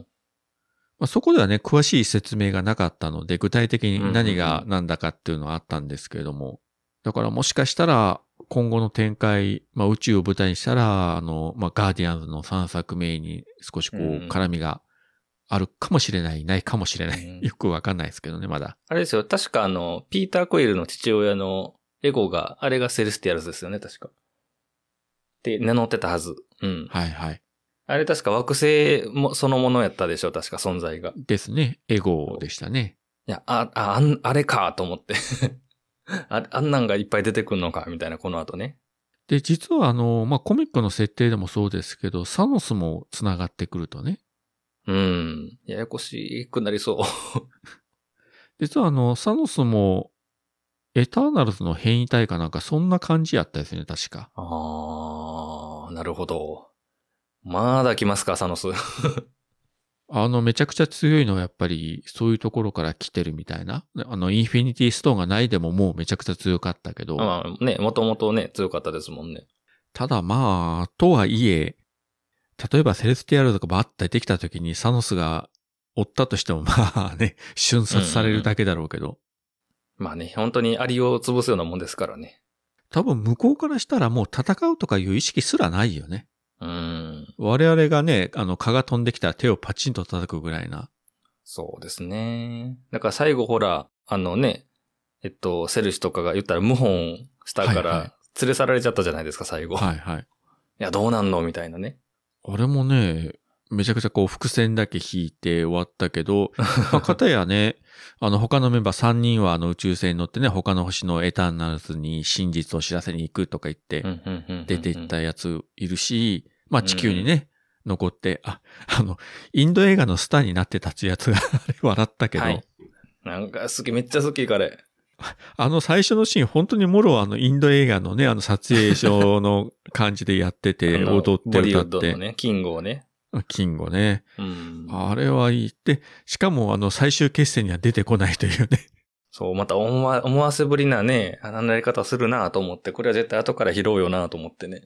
まあ、そこではね、詳しい説明がなかったので、具体的に何がうんうんうん何だかっていうのはあったんですけれども、だからもしかしたら、今後の展開、まあ、宇宙を舞台にしたら、あの、まあ、ガーディアンズの3作目に少しこううん、絡みがあるかもしれない、ないかもしれない。うんよくわかんないですけどね、まだ。あれですよ、確かあの、ピーター・クイルの父親のエゴが、あれがセレスティアルズですよね、確か。って名乗ってたはず。うん。はいはい。あれ確か惑星もそのものやったでしょ、確か存在が。いですね。エゴでしたね。や、あ、あ、あれかと思って。[LAUGHS] ああんなんがいっぱい出てくんのか、みたいな、この後ね。で、実はあの、まあ、コミックの設定でもそうですけど、サノスも繋がってくるとね。うん。ややこしくなりそう。[LAUGHS] 実はあの、サノスも、エターナルズの変異体かなんかそんな感じやったですね、確か。あー、なるほど。まだ来ますか、サノス。[LAUGHS] あの、めちゃくちゃ強いのはやっぱり、そういうところから来てるみたいな。あの、インフィニティストーンがないでももうめちゃくちゃ強かったけど、まあね、もともとね、強かったですもんね。ただまあ、とはいえ、例えばセレスティアルとかバッてできた時にサノスが追ったとしても [LAUGHS] まあね、瞬殺されるだけだろうけど、まあね、本当にアリを潰すようなもんですからね。多分向こうからしたらもう戦うとかいう意識すらないよね。うん。我々がね、あの蚊が飛んできたら手をパチンと叩くぐらいな。そうですね。だから最後ほら、あのね、えっと、セルシとかが言ったら謀反したかはいはいら、連れ去られちゃったじゃないですか、最後。い、はいはい。や、どうなんの？みたいなね。あれもね、めちゃくちゃこう伏線だけ引いて終わったけど、[LAUGHS] まあ、かたやね、あの他のメンバー3人はあの宇宙船に乗ってね、他の星のエターナルズに真実を知らせに行くとか言って出て行ったやついるし、まあ地球にね、残って、あ、あの、インド映画のスターになって立つやつが [LAUGHS] あれ笑ったけど、はい。なんか好き、めっちゃ好き、彼。[LAUGHS] あの最初のシーン、本当にもろあのインド映画のね、あの撮影所の感じでやってて、[LAUGHS] 踊って歌って、ね、キングをね。キンゴね。うん。あれはいい。で、しかもあの最終決戦には出てこないというね。そう、また思わ思わせぶりなね、あのやり方するなと思って、これは絶対後から拾うよなと思ってね。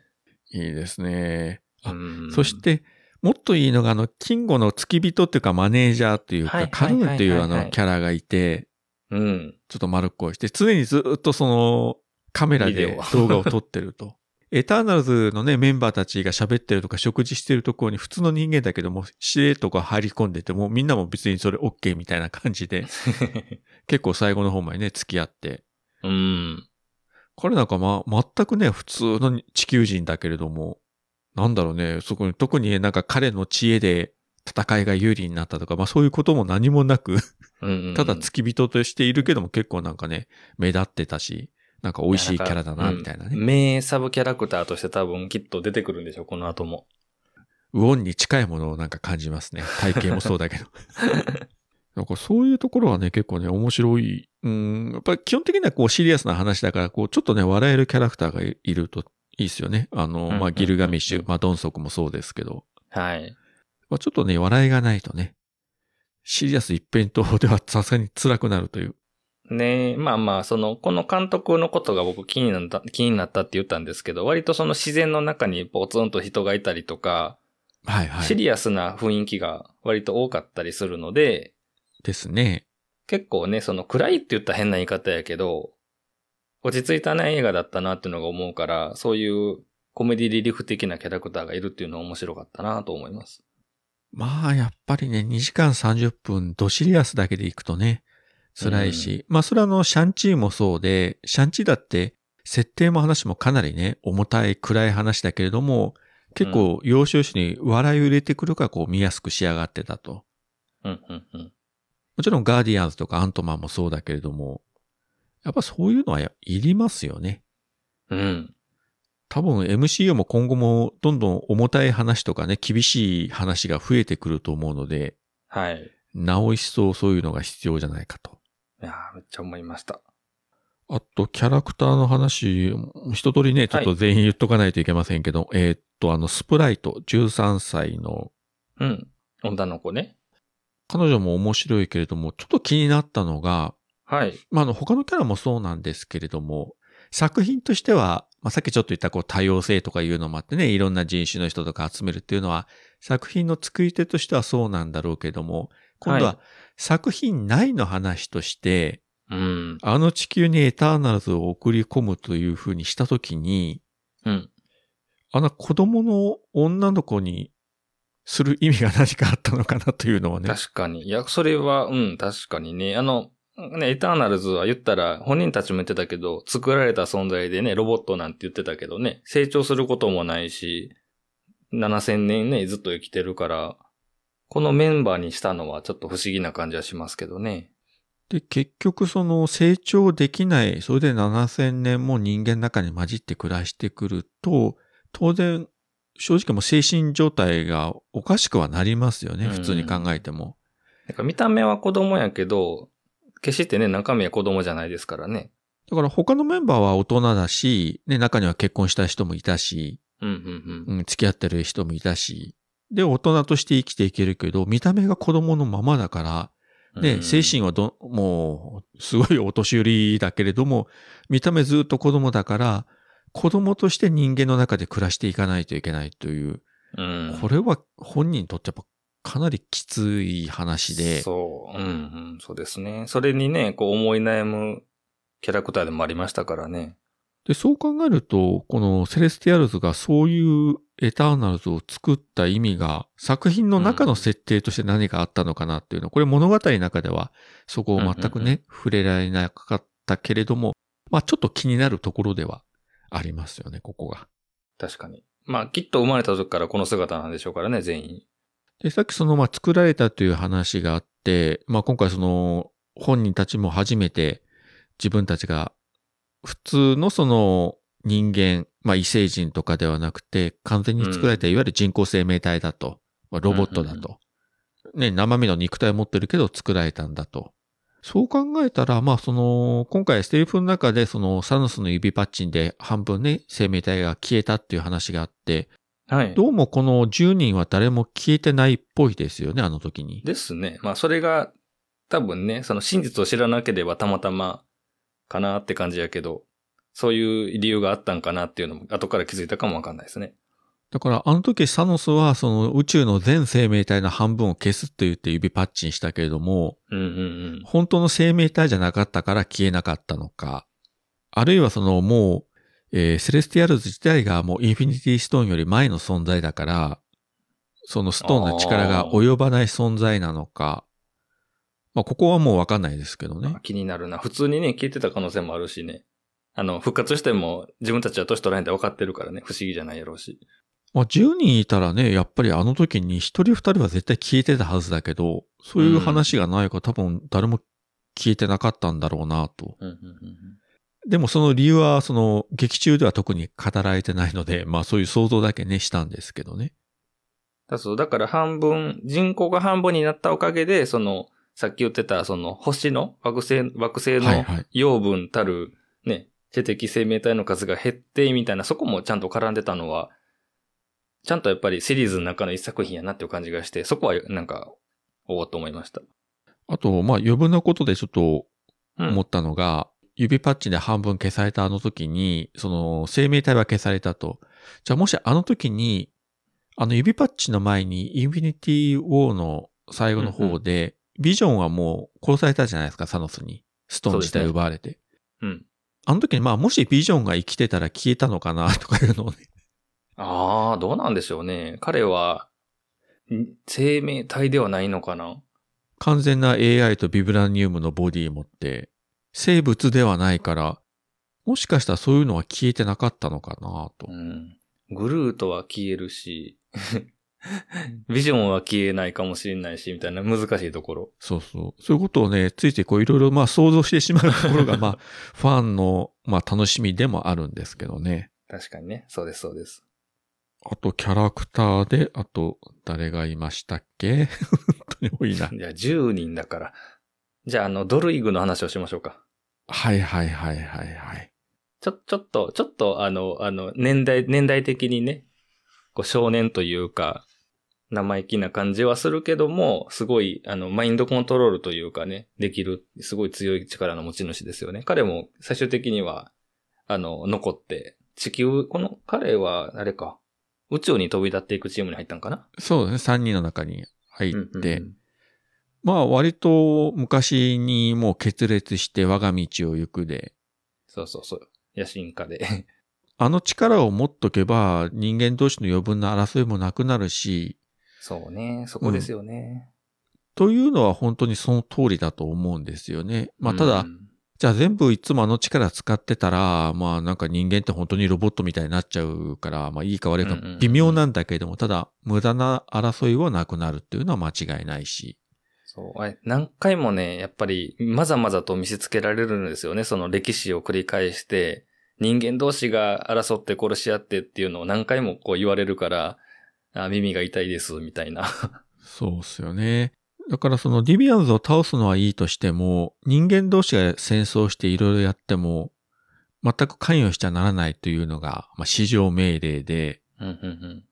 いいですね。あうんそし、て、もっといいのが、あの、キンゴの付き人っていうかマネージャーっていうか、カルーンっていうあのキャラがいて、うん。ちょっと丸っこいして、常にずっとそのカメラで動画を撮ってると。[LAUGHS] エターナルズのね、メンバーたちが喋ってるとか食事してるところに普通の人間だけども、指令とか入り込んでても、みんなも別にそれ OK みたいな感じで、[LAUGHS] 結構最後の方までね、付き合って。うん。彼なんかま、全くね、普通の地球人だけれども、なんだろうね、そこに特になんか彼の知恵で戦いが有利になったとか、まあそういうことも何もなく、ただ付き人としているけども結構なんかね、目立ってたし、なんか美味しいキャラだな、みたいなね。うん名サブキャラクターとして多分きっと出てくるんでしょう、この後も。ウォンに近いものをなんか感じますね。体型もそうだけど。[LAUGHS] なんかそういうところはね、結構ね、面白い。うん、やっぱり基本的にはこうシリアスな話だから、こうちょっとね、笑えるキャラクターがいいるといいですよね。あの、うんまあギルガメッシうんュ、まあドンソクもそうですけど、はい。まあちょっとね、笑いがないとね、シリアス一辺倒ではさすがに辛くなるという。ねまあまあ、その、この監督のことが僕気になった、気になったって言ったんですけど、割とその自然の中にポツンと人がいたりとか、はいはい。シリアスな雰囲気が割と多かったりするので、ですね。結構ね、その暗いって言ったら変な言い方やけど、落ち着いたね映画だったなっていうのが思うから、そういうコメディリリーフ的なキャラクターがいるっていうのは面白かったなと思います。まあ、やっぱりね、2時間30分、ドシリアスだけで行くとね、辛いし、まあ、それはあの、シャンチーもそうで、シャンチーだって、設定も話もかなりね、重たい暗い話だけれども、結構、要所要所に笑いを入れてくるから、こう、見やすく仕上がってたと。うん、うん、うん。もちろん、ガーディアンズとかアントマンもそうだけれども、やっぱそういうのはいりますよね。うん。多分 MCU も今後もどんどん重たい話とかね、厳しい話が増えてくると思うので、はい。なお一層そういうのが必要じゃないかと。いやーめっちゃ思いました。あと、キャラクターの話、一通りね、ちょっと全員言っとかないといけませんけど、えーっと、あの、スプライト、13歳の、うん。女の子ね。彼女も面白いけれども、ちょっと気になったのが、はい。まあ、あの、他のキャラもそうなんですけれども、作品としては、まあ、さっきちょっと言ったこう多様性とかいうのもあってね、いろんな人種の人とか集めるっていうのは、作品の作り手としてはそうなんだろうけども、今度はは作品内の話として、うん。あの地球にエターナルズを送り込むというふうにしたときに、うん。あの子供の女の子にする意味が何かあったのかなというのはね。確かに。いや、それは、うん、確かにね。あの、ね、エターナルズは言ったら、本人たちも言ってたけど、作られた存在でね、ロボットなんて言ってたけどね、成長することもないし、7000年ね、ずっと生きてるから、このメンバーにしたのはちょっと不思議な感じはしますけどね。で、結局その成長できない、それで7000年も人間の中に混じって暮らしてくると、当然、正直もう精神状態がおかしくはなりますよね、うん普通に考えても。なんか見た目は子供やけど、決してね、中身は子供じゃないですからね。だから他のメンバーは大人だし、ね、中には結婚した人もいたし、うん、うん、うん。うん、付き合ってる人もいたし、で、大人として生きていけるけど、見た目が子供のままだから、ね、うん精神はど、もう、すごいお年寄りだけれども、見た目ずっと子供だから、子供として人間の中で暮らしていかないといけないという、うん。これは本人にとってやっぱかなりきつい話で、そう、うん、うん、そうですね。それにね、こう思い悩むキャラクターでもありましたからね。で、そう考えると、このセレスティアルズがそういうエターナルズを作った意味が、作品の中の設定として何があったのかなっていうのは、これ物語の中ではそこを全くね、うんうんうん触れられなかったけれども、まあちょっと気になるところではありますよね、ここが。確かに。まあ、きっと生まれた時からこの姿なんでしょうからね、全員。で、さっきその、まあ作られたという話があって、まあ今回その、本人たちも初めて自分たちが普通のその人間、まあ異星人とかではなくて、完全に作られたいわゆる人工生命体だと、まあ、ロボットだと。ね、生身の肉体を持ってるけど作られたんだと。そう考えたら、まあその、今回ステリフの中でそのサヌスの指パッチンで半分ね、生命体が消えたっていう話があって、はい。どうもこの10人は誰も消えてないっぽいですよね、あの時に。ですね。まあ、それが、多分ね、その真実を知らなければたまたまかなって感じやけど、そういう理由があったんかなっていうのも後から気づいたかもわかんないですね。だからあの時サノスはその宇宙の全生命体の半分を消すって言って指パッチンしたけれども、うんうんうん。本当の生命体じゃなかったから消えなかったのか、あるいはそのもう、えーセレスティアルズ自体がもうインフィニティストーンより前の存在だから、そのストーンの力が及ばない存在なのか、まあここはもうわかんないですけどね。気になるな。普通にね、消えてた可能性もあるしね。あの、復活しても自分たちは年取らへんって分かってるからね、不思議じゃないやろうし。まあ10人いたらね、やっぱりあの時に1人2人は絶対消えてたはずだけど、そういう話がないから多分誰も消えてなかったんだろうなと。うんうんうんでもその理由は、その劇中では特に語られてないので、[LAUGHS] まあそういう想像だけね、したんですけどね。だそう、だから半分、人口が半分になったおかげで、その、さっき言ってた、その、星の、惑星、惑星のはいはい。養分たる、ね、知的生命体の数が減って、みたいな、そこもちゃんと絡んでたのは、ちゃんとやっぱりシリーズの中の一作品やなっていう感じがして、そこはなんか、おおと思いました。あと、まあ余分なことでちょっとうん。思ったのが、指パッチンで半分消されたあの時に、その生命体は消されたと。じゃあもしあの時に、あの指パッチンの前にインフィニティ・ウォーの最後の方で、ビジョンはもう殺されたじゃないですか、サノスに。ストーン自体奪われて。うん。あの時にまあもしビジョンが生きてたら消えたのかな [LAUGHS] とかいうのをね。ああ、どうなんでしょうね。彼は、ん生命体ではないのかな？完全な AI とビブラニウムのボディ持って、生物ではないから、もしかしたらそういうのは消えてなかったのかなとう。ん。グルートは消えるし、ビジョンは消えないかもしれないし、みたいな難しいところ。そうそう。そういうことをね、ついてこういろいろまあ想像してしまうところが [LAUGHS] まあ、ファンのまあ楽しみでもあるんですけどね。確かにね。そうです、そうです。あとキャラクターで、あと誰がいましたっけ？[LAUGHS] 本当に多いな。いや、10人だから。じゃあ、あの、ドルイグの話をしましょうか。はいはいはいはいはい。ちょ、ちょっと、ちょっと、あの、あの、年代、年代的にね、こう、少年というか、生意気な感じはするけども、すごい、あの、マインドコントロールというかね、できる、すごい強い力の持ち主ですよね。彼も最終的には、あの、残って、地球、この、彼は、あれか、宇宙に飛び立っていくチームに入ったんかな？そうですね。3人の中に入って、うんうんうんまあ割と昔にもう決裂して我が道を行くで、そうそうそう。野心家で。あの力を持っとけば人間同士の余分な争いもなくなるし、そうね、そこですよね。というのは本当にその通りだと思うんですよね。まあただ、うんじゃあ全部いつもあの力使ってたら、まあなんか人間って本当にロボットみたいになっちゃうから、まあいいか悪いかうんうんうん微妙なんだけれども、ただ無駄な争いはなくなるっていうのは間違いないし。そう。何回もね、やっぱり、まざまざと見せつけられるんですよね。その歴史を繰り返して、人間同士が争って殺し合ってっていうのを何回もこう言われるから、あ耳が痛いです、みたいな。そうっすよね。だからそのディビアンズを倒すのはいいとしても、人間同士が戦争していろいろやっても、全く関与しちゃならないというのが、まあ、市場命令で、うんうんうん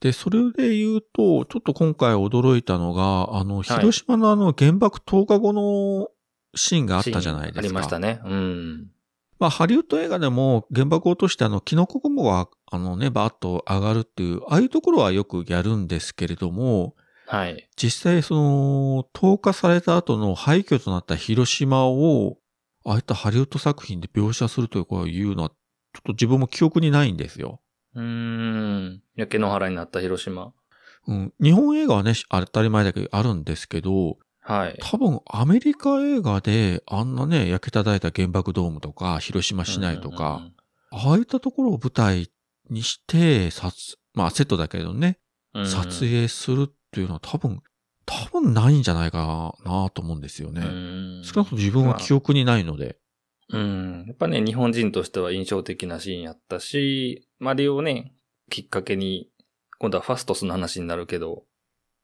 で、それで言うと、ちょっと今回驚いたのが、あの、広島のあの原爆10日後のシーンがあったじゃないですか。ありましたね。うん。まあ、ハリウッド映画でも原爆を落としてあの、キノコ雲が、あのね、バーッと上がるっていう、ああいうところはよくやるんですけれども、はい。実際その、投下された後の廃墟となった広島を、ああいったハリウッド作品で描写するというのは、ちょっと自分も記憶にないんですよ。うーん。焼け野原になった広島。うん。日本映画はね、当たり前だけどあるんですけど、はい。多分アメリカ映画であんなね、焼けただいた原爆ドームとか、広島市内とか、ああいったところを舞台にして、撮、まあセットだけどね、うんうんうん、撮影するっていうのは多分、多分ないんじゃないかなと思うんですよね。うん少なくとも自分は記憶にないので。うん。やっぱね、日本人としては印象的なシーンやったし、マリをね、きっかけに、今度はファストスの話になるけど、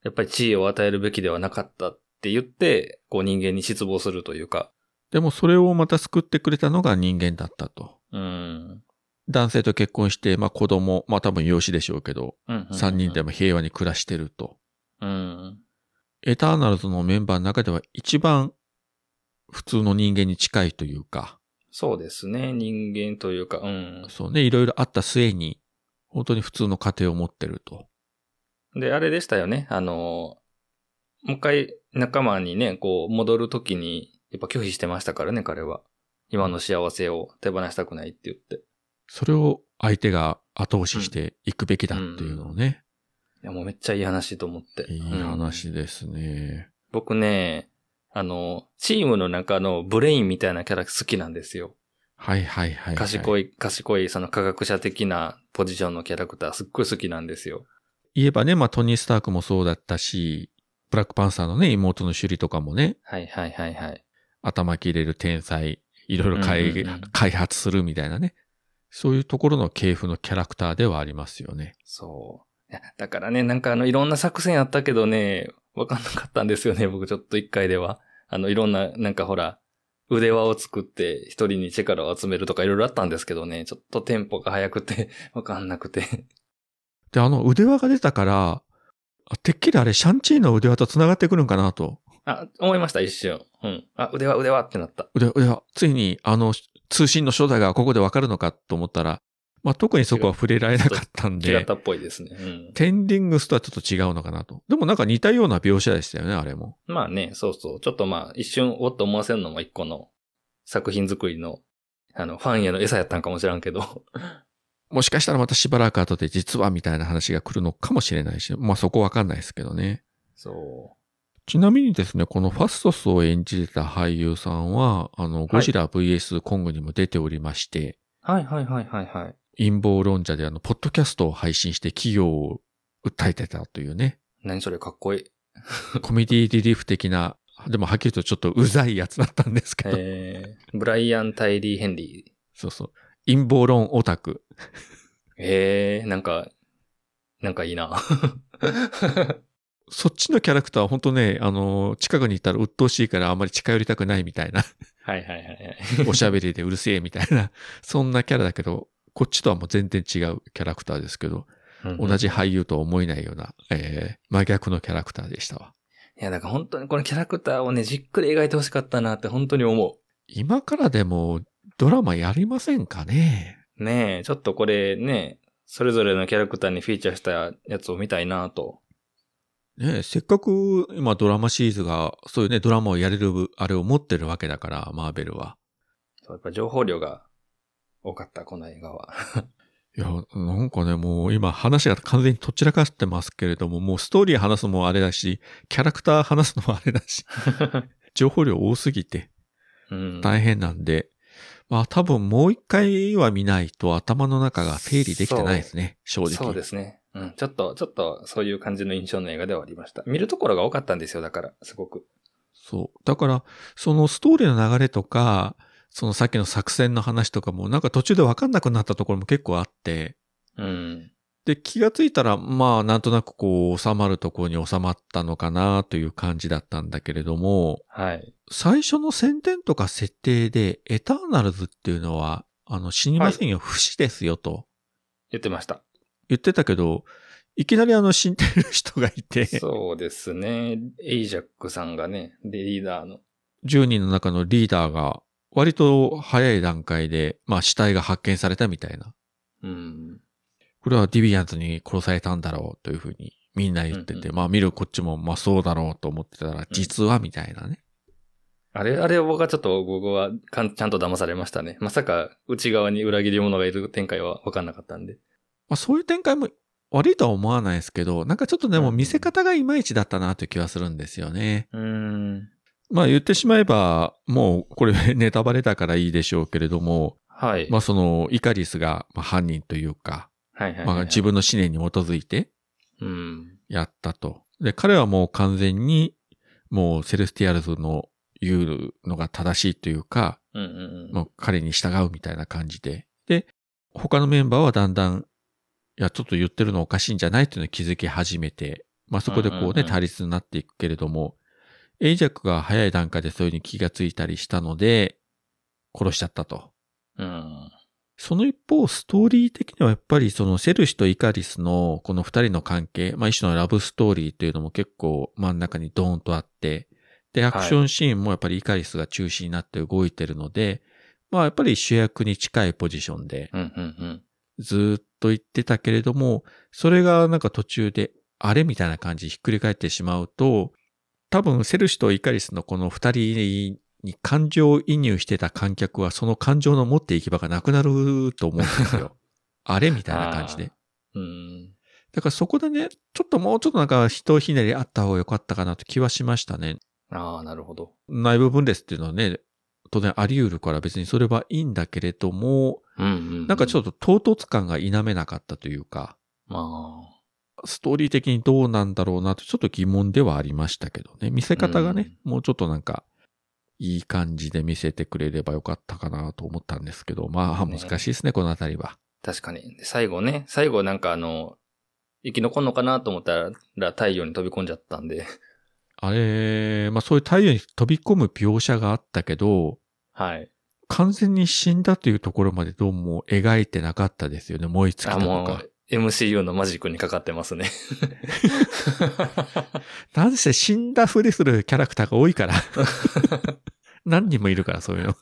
やっぱり地位を与えるべきではなかったって言って、こう人間に失望するというか、でもそれをまた救ってくれたのが人間だったと。うん。男性と結婚して、まあ子供、まあ多分養子でしょうけど、うん三人でも平和に暮らしてると。うん。エターナルズのメンバーの中では一番普通の人間に近いというか、そうですね。人間というか、うん。そうね、いろいろあった末に、本当に普通の家庭を持ってると。で、あれでしたよね。あの、もう一回仲間にね、こう、戻るときに、やっぱ拒否してましたからね、彼は。今の幸せを手放したくないって言って。それを相手が後押ししていくべきだっていうのをね。いや、もうめっちゃいい話と思って。いいうん話ですね。僕ね、あの、チームの中のブレインみたいなキャラ好きなんですよ。はいはいはい、はい。賢い、賢い、その科学者的なポジションのキャラクターすっごい好きなんですよ。言えばね、まあトニー・スタークもそうだったし、ブラックパンサーのね、妹のシュリとかもね、はいはいはいはい。頭切れる天才、いろいろ開,、うんうんうん開発するみたいなね。そういうところの系譜のキャラクターではありますよね。そう。だからね、なんかあの、いろんな作戦あったけどね、わかんなかったんですよね、僕ちょっと一回では。あの、いろんな、なんかほら、腕輪を作って一人に力を集めるとかいろいろあったんですけどね、ちょっとテンポが速くて、[LAUGHS] わかんなくて。で、あの腕輪が出たから、あてっきりあれシャンチーの腕輪と繋がってくるんかなと。あ、思いました、一瞬。うん。あ、腕輪、腕輪ってなった。腕腕輪、ついにあの通信の正体がここでわかるのかと思ったら、まあ特にそこは触れられなかったんで、木型っぽいですね。うん。テンディングスとはちょっと違うのかなと。でもなんか似たような描写でしたよね、あれも。まあね、そうそう。ちょっとまあ、一瞬、おっと思わせるのも一個の作品作りの、あの、ファンへの餌やったんかもしらんけど。もしかしたらまたしばらく後で実はみたいな話が来るのかもしれないし、まあそこわかんないですけどね。そちなみにですね、このファストスを演じてた俳優さんは、あの、ゴジラ VS コングにも出ておりまして、う。はいはいはいはいはい。陰謀論者であの、ポッドキャストを配信して企業を訴えてたというね、何それかっこいい。コメディリリーフ的な、でもはっきりとちょっとうざいやつだったんですけど、えー、ブライアン・タイリー・ヘンリー。そうそう。陰謀論オタク。えー、なんか、なんかいいな。[LAUGHS] そっちのキャラクターは本当ね、あの、近くにいたら鬱陶しいからあんまり近寄りたくないみたいな、はいはいはいはい。[LAUGHS] おしゃべりでうるせえみたいな、そんなキャラだけど、こっちとはもう全然違うキャラクターですけど、同じ俳優とは思えないような、えー、真逆のキャラクターでしたわ。いや、だから本当にこのキャラクターをね、じっくり描いてほしかったなって本当に思今からでもドラマやりませんかね？う。ねえ、ちょっとこれね、それぞれのキャラクターにフィーチャーしたやつを見たいなと。ねえせっかく今ドラマシリーズが、そういうね、ドラマをやれる、あれを持ってるわけだから、マーベルは。そうやっぱ情報量が多かった、この映画は。いや、なんかね、もう今話が完全にとっちらかってますけれども、もうストーリー話すのもあれだし、キャラクター話すのもあれだし、[LAUGHS] 情報量多すぎてうん。大変なんで、まあ多分もう一回は見ないと頭の中が整理できてないですね、正直。そうですね。うん。ちょっと、ちょっと、そういう感じの印象の映画ではありました。見るところが多かったんですよ、だから、すごく。そう。だから、そのストーリーの流れとか、そのさっきの作戦の話とかもなんか途中でわかんなくなったところも結構あって、うん。で、気がついたら、まあ、なんとなくこう、収まるところに収まったのかなという感じだったんだけれども、はい。最初の宣伝とか設定で、エターナルズっていうのは、あの、死にませんよ、不死ですよと言ってました。言ってたけど、いきなりあの、死んでる人がいて、そうですね。エイジャックさんがね、でリーダーの。10人の中のリーダーが、割と早い段階で、まあ死体が発見されたみたいな。うん。これはディビアンズに殺されたんだろうというふうにみんな言ってて、うんうんまあ見るこっちもまあそうだろうと思ってたら、実はみたいなね。あれ、あれ僕はちょっと、僕はかんちゃんと騙されましたね。まさか、内側に裏切り者がいる展開は分かんなかったんで。まあそういう展開も悪いとは思わないですけど、なんかちょっとでも見せ方がいまいちだったなという気はするんですよね。うーん。まあ言ってしまえば、もうこれネタバレだからいいでしょうけれども、はい。まあそのイカリスがまあ犯人というか、はいはいはい、はい。まあ自分の思念に基づいてうん。やったと。で、彼はもう完全にもうセレスティアルズの言うのが正しいというか、うんうんうん。もう彼に従うみたいな感じで。で、他のメンバーはだんだん、いや、ちょっと言ってるのおかしいんじゃないっていうのに気づき始めて、まあそこでこうね、うんうんうん対立になっていくけれども、エイジャックが早い段階でそういうに気がついたりしたので、殺しちゃったと。うん。その一方、ストーリー的にはやっぱりそのセルシュとイカリスのこの二人の関係、まあ一種のラブストーリーというのも結構真ん中にドーンとあって、で、アクションシーンもやっぱりイカリスが中心になって動いてるので、まあやっぱり主役に近いポジションで。ずーっと言ってたけれども、それがなんか途中で、あれみたいな感じひっくり返ってしまうと、多分セルシュとイカリスのこの二人に感情移入してた観客はその感情の持っていき場がなくなると思うんですよ。[LAUGHS] あれみたいな感じで。うん。だからそこでね、ちょっともうちょっとなんか人ひねりあった方が良かったかなと気はしましたね。ああ、なるほど。内部分裂っていうのはね、当然あり得るから別にそれはいいんだけれども、うんうん、なんかちょっっと唐突感が否めなかったというか、と。まストーリー的にどうなんだろうなとちょっと疑問ではありましたけどね。見せ方がね、もうちょっとなんか、いい感じで見せてくれればよかったかなと思ったんですけど、まあね難しいですね、このあたりは。あ、確かに。で最後ね、最後なんかあの、生き残んのかなと思ったら太陽に飛び込んじゃったんで。あれ、まあそういう太陽に飛び込む描写があったけど、はい。完全に死んだというところまでどうも描いてなかったですよね、燃え尽きあ、たともか。う、MCU のマジックにかかってますね。なんせ死んだふりするキャラクターが多いから。何人もいるから、そういうの。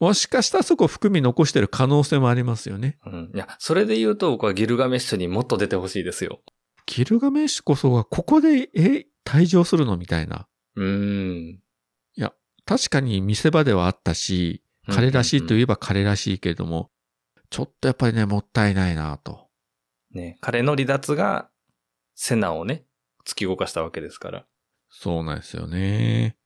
もしかしたらそこ含み残してる可能性もありますよね。うん。いや、それで言うと僕はギルガメッシュにもっと出てほしいですよ。ギルガメッシュこそがここで、え、退場するの？みたいな。うーん。確かに見せ場ではあったし、彼らしいといえば彼らしいけれども、ちょっとやっぱりね、もったいないなと。ね、彼の離脱が、セナをね、突き動かしたわけですから。そうなんですよね。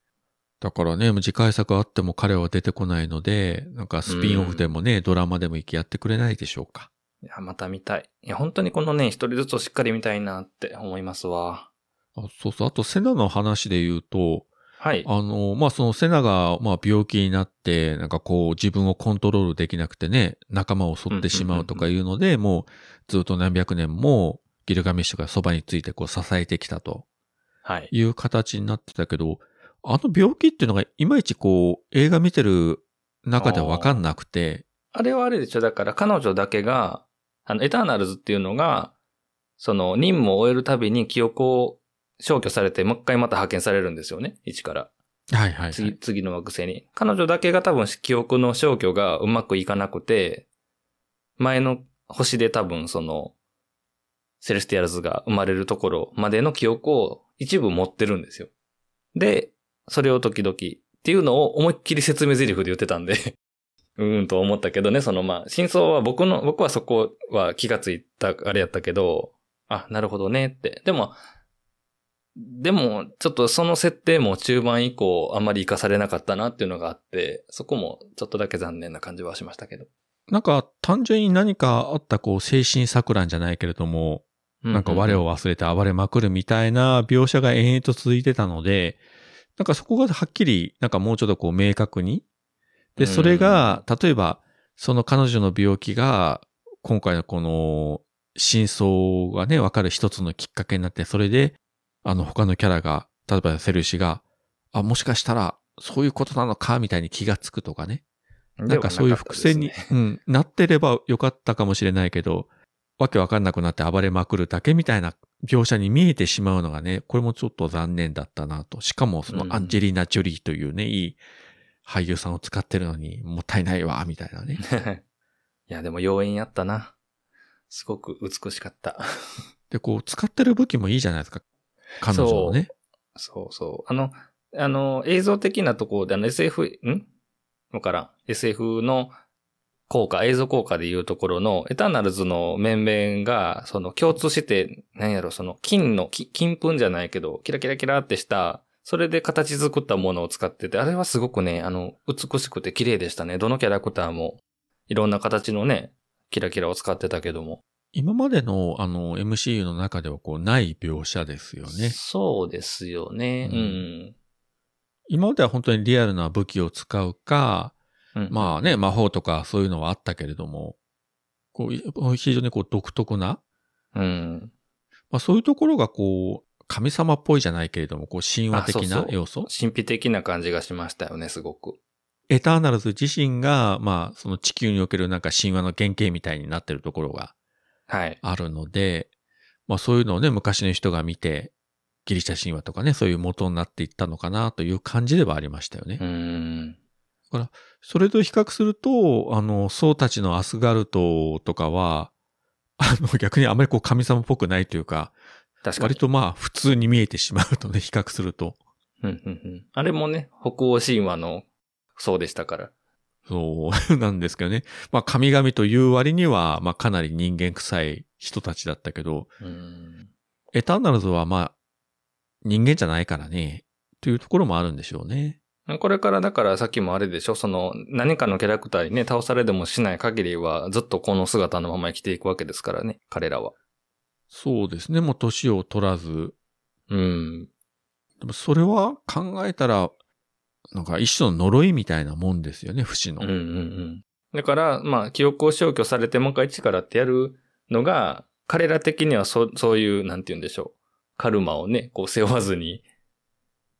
だからね、次回作あっても彼は出てこないので、なんかスピンオフでもね、ドラマでも行きやってくれないでしょうか。いや、また見たい。いや、本当にこのね、一人ずつをしっかり見たいなって思いますわ。あそうそう。あと、セナの話で言うと、はい。あの、まあ、そのセナが、まあ、病気になって、なんかこう、自分をコントロールできなくてね、仲間を襲ってしまうとかいうので、もう、ずっと何百年も、ギルガメッシュがそばについてこう支えてきたと。はい。いう形になってたけど、あの病気っていうのがいまいちこう、映画見てる中ではわかんなくて、あれはあれでしょ。だから彼女だけが、あの、エターナルズっていうのが、その、任務を終えるたびに記憶を消去されて、もう一回また派遣されるんですよね。一から。はいはい、はい。次、次の惑星に。彼女だけが多分記憶の消去がうまくいかなくて、前の星で多分その、セレスティアルズが生まれるところまでの記憶を一部持ってるんですよ。で、それを時々っていうのを思いっきり説明台詞で言ってたんで、[LAUGHS] うーんと思ったけどね、そのまあ、真相は僕の、僕はそこは気がついたあれやったけど、あ、なるほどねって。でも、でも、ちょっとその設定も中盤以降あんまり活かされなかったなっていうのがあって、そこもちょっとだけ残念な感じはしましたけど。なんか、単純に何かあったこう、精神錯乱じゃないけれども、なんか我を忘れて暴れまくるみたいな描写が延々と続いてたので、なんかそこがはっきり、なんかもうちょっとこう明確に。で、それが、例えば、その彼女の病気が、今回のこの、真相がね、わかる一つのきっかけになって、それで、あの他のキャラが、例えばセルシが、あ、もしかしたら、そういうことなのか、みたいに気がつくとかね。なんかそういう伏線に、うん、なってればよかったかもしれないけど、わけわかんなくなって暴れまくるだけみたいな描写に見えてしまうのがね、これもちょっと残念だったなと。しかもそのアンジェリーナ・ジョリーというね、いい俳優さんを使ってるのにもったいないわ、みたいなね。[LAUGHS] いや、でも妖艶やったな。すごく美しかった。で、こう、使ってる武器もいいじゃないですか。彼女のね。そうそう。あの、あの、映像的なところで、あの SF、ん？わからん。SF の効果、映像効果でいうところの、エターナルズの面々が、その共通して、なんやろ、その金の、金粉じゃないけど、キラキラキラってした、それで形作ったものを使ってて、あれはすごくね、あの、美しくて綺麗でしたね。どのキャラクターも、いろんな形のね、キラキラを使ってたけども。今までのあの MCU の中ではこうない描写ですよね。そうですよね。ううんん。今までは本当にリアルな武器を使うか、うんまあね、魔法とかそういうのはあったけれども、こう、非常にこう独特な、うん。まあそういうところがこう、神様っぽいじゃないけれども、こう神話的な要素？神秘的な感じがしましたよね、すごく。エターナルズ自身が、まあその地球におけるなんか神話の原型みたいになってるところがはい。あるので、まあそういうのをね、昔の人が見て、ギリシャ神話とかね、そういう元になっていったのかなという感じではありましたよね。うーん。それと比較すると、あの、僧たちのアスガルトとかは、あの、[LAUGHS] 逆にあまりこう神様っぽくないというか、確かに。割とまあ普通に見えてしまうとね、比較すると。うんうんうん。あれもね、北欧神話のそうでしたから。そう [LAUGHS] なんですけどね。まあ神々という割には、まあかなり人間臭い人たちだったけど、うん。エターナルズはまあ人間じゃないからね、というところもあるんでしょうね。これからだからさっきもあれでしょその何かのキャラクターにね、倒されでもしない限りはずっとこの姿のまま生きていくわけですからね、彼らは。そうですね。もう年を取らず。うん。でもそれは考えたら、なんか一種の呪いみたいなもんですよね、不死の。うんうんうん。だから、まあ、記憶を消去されてもう一回一からってやるのが、彼ら的にはそそういう、なんて言うんでしょう。カルマをね、こう背負わずに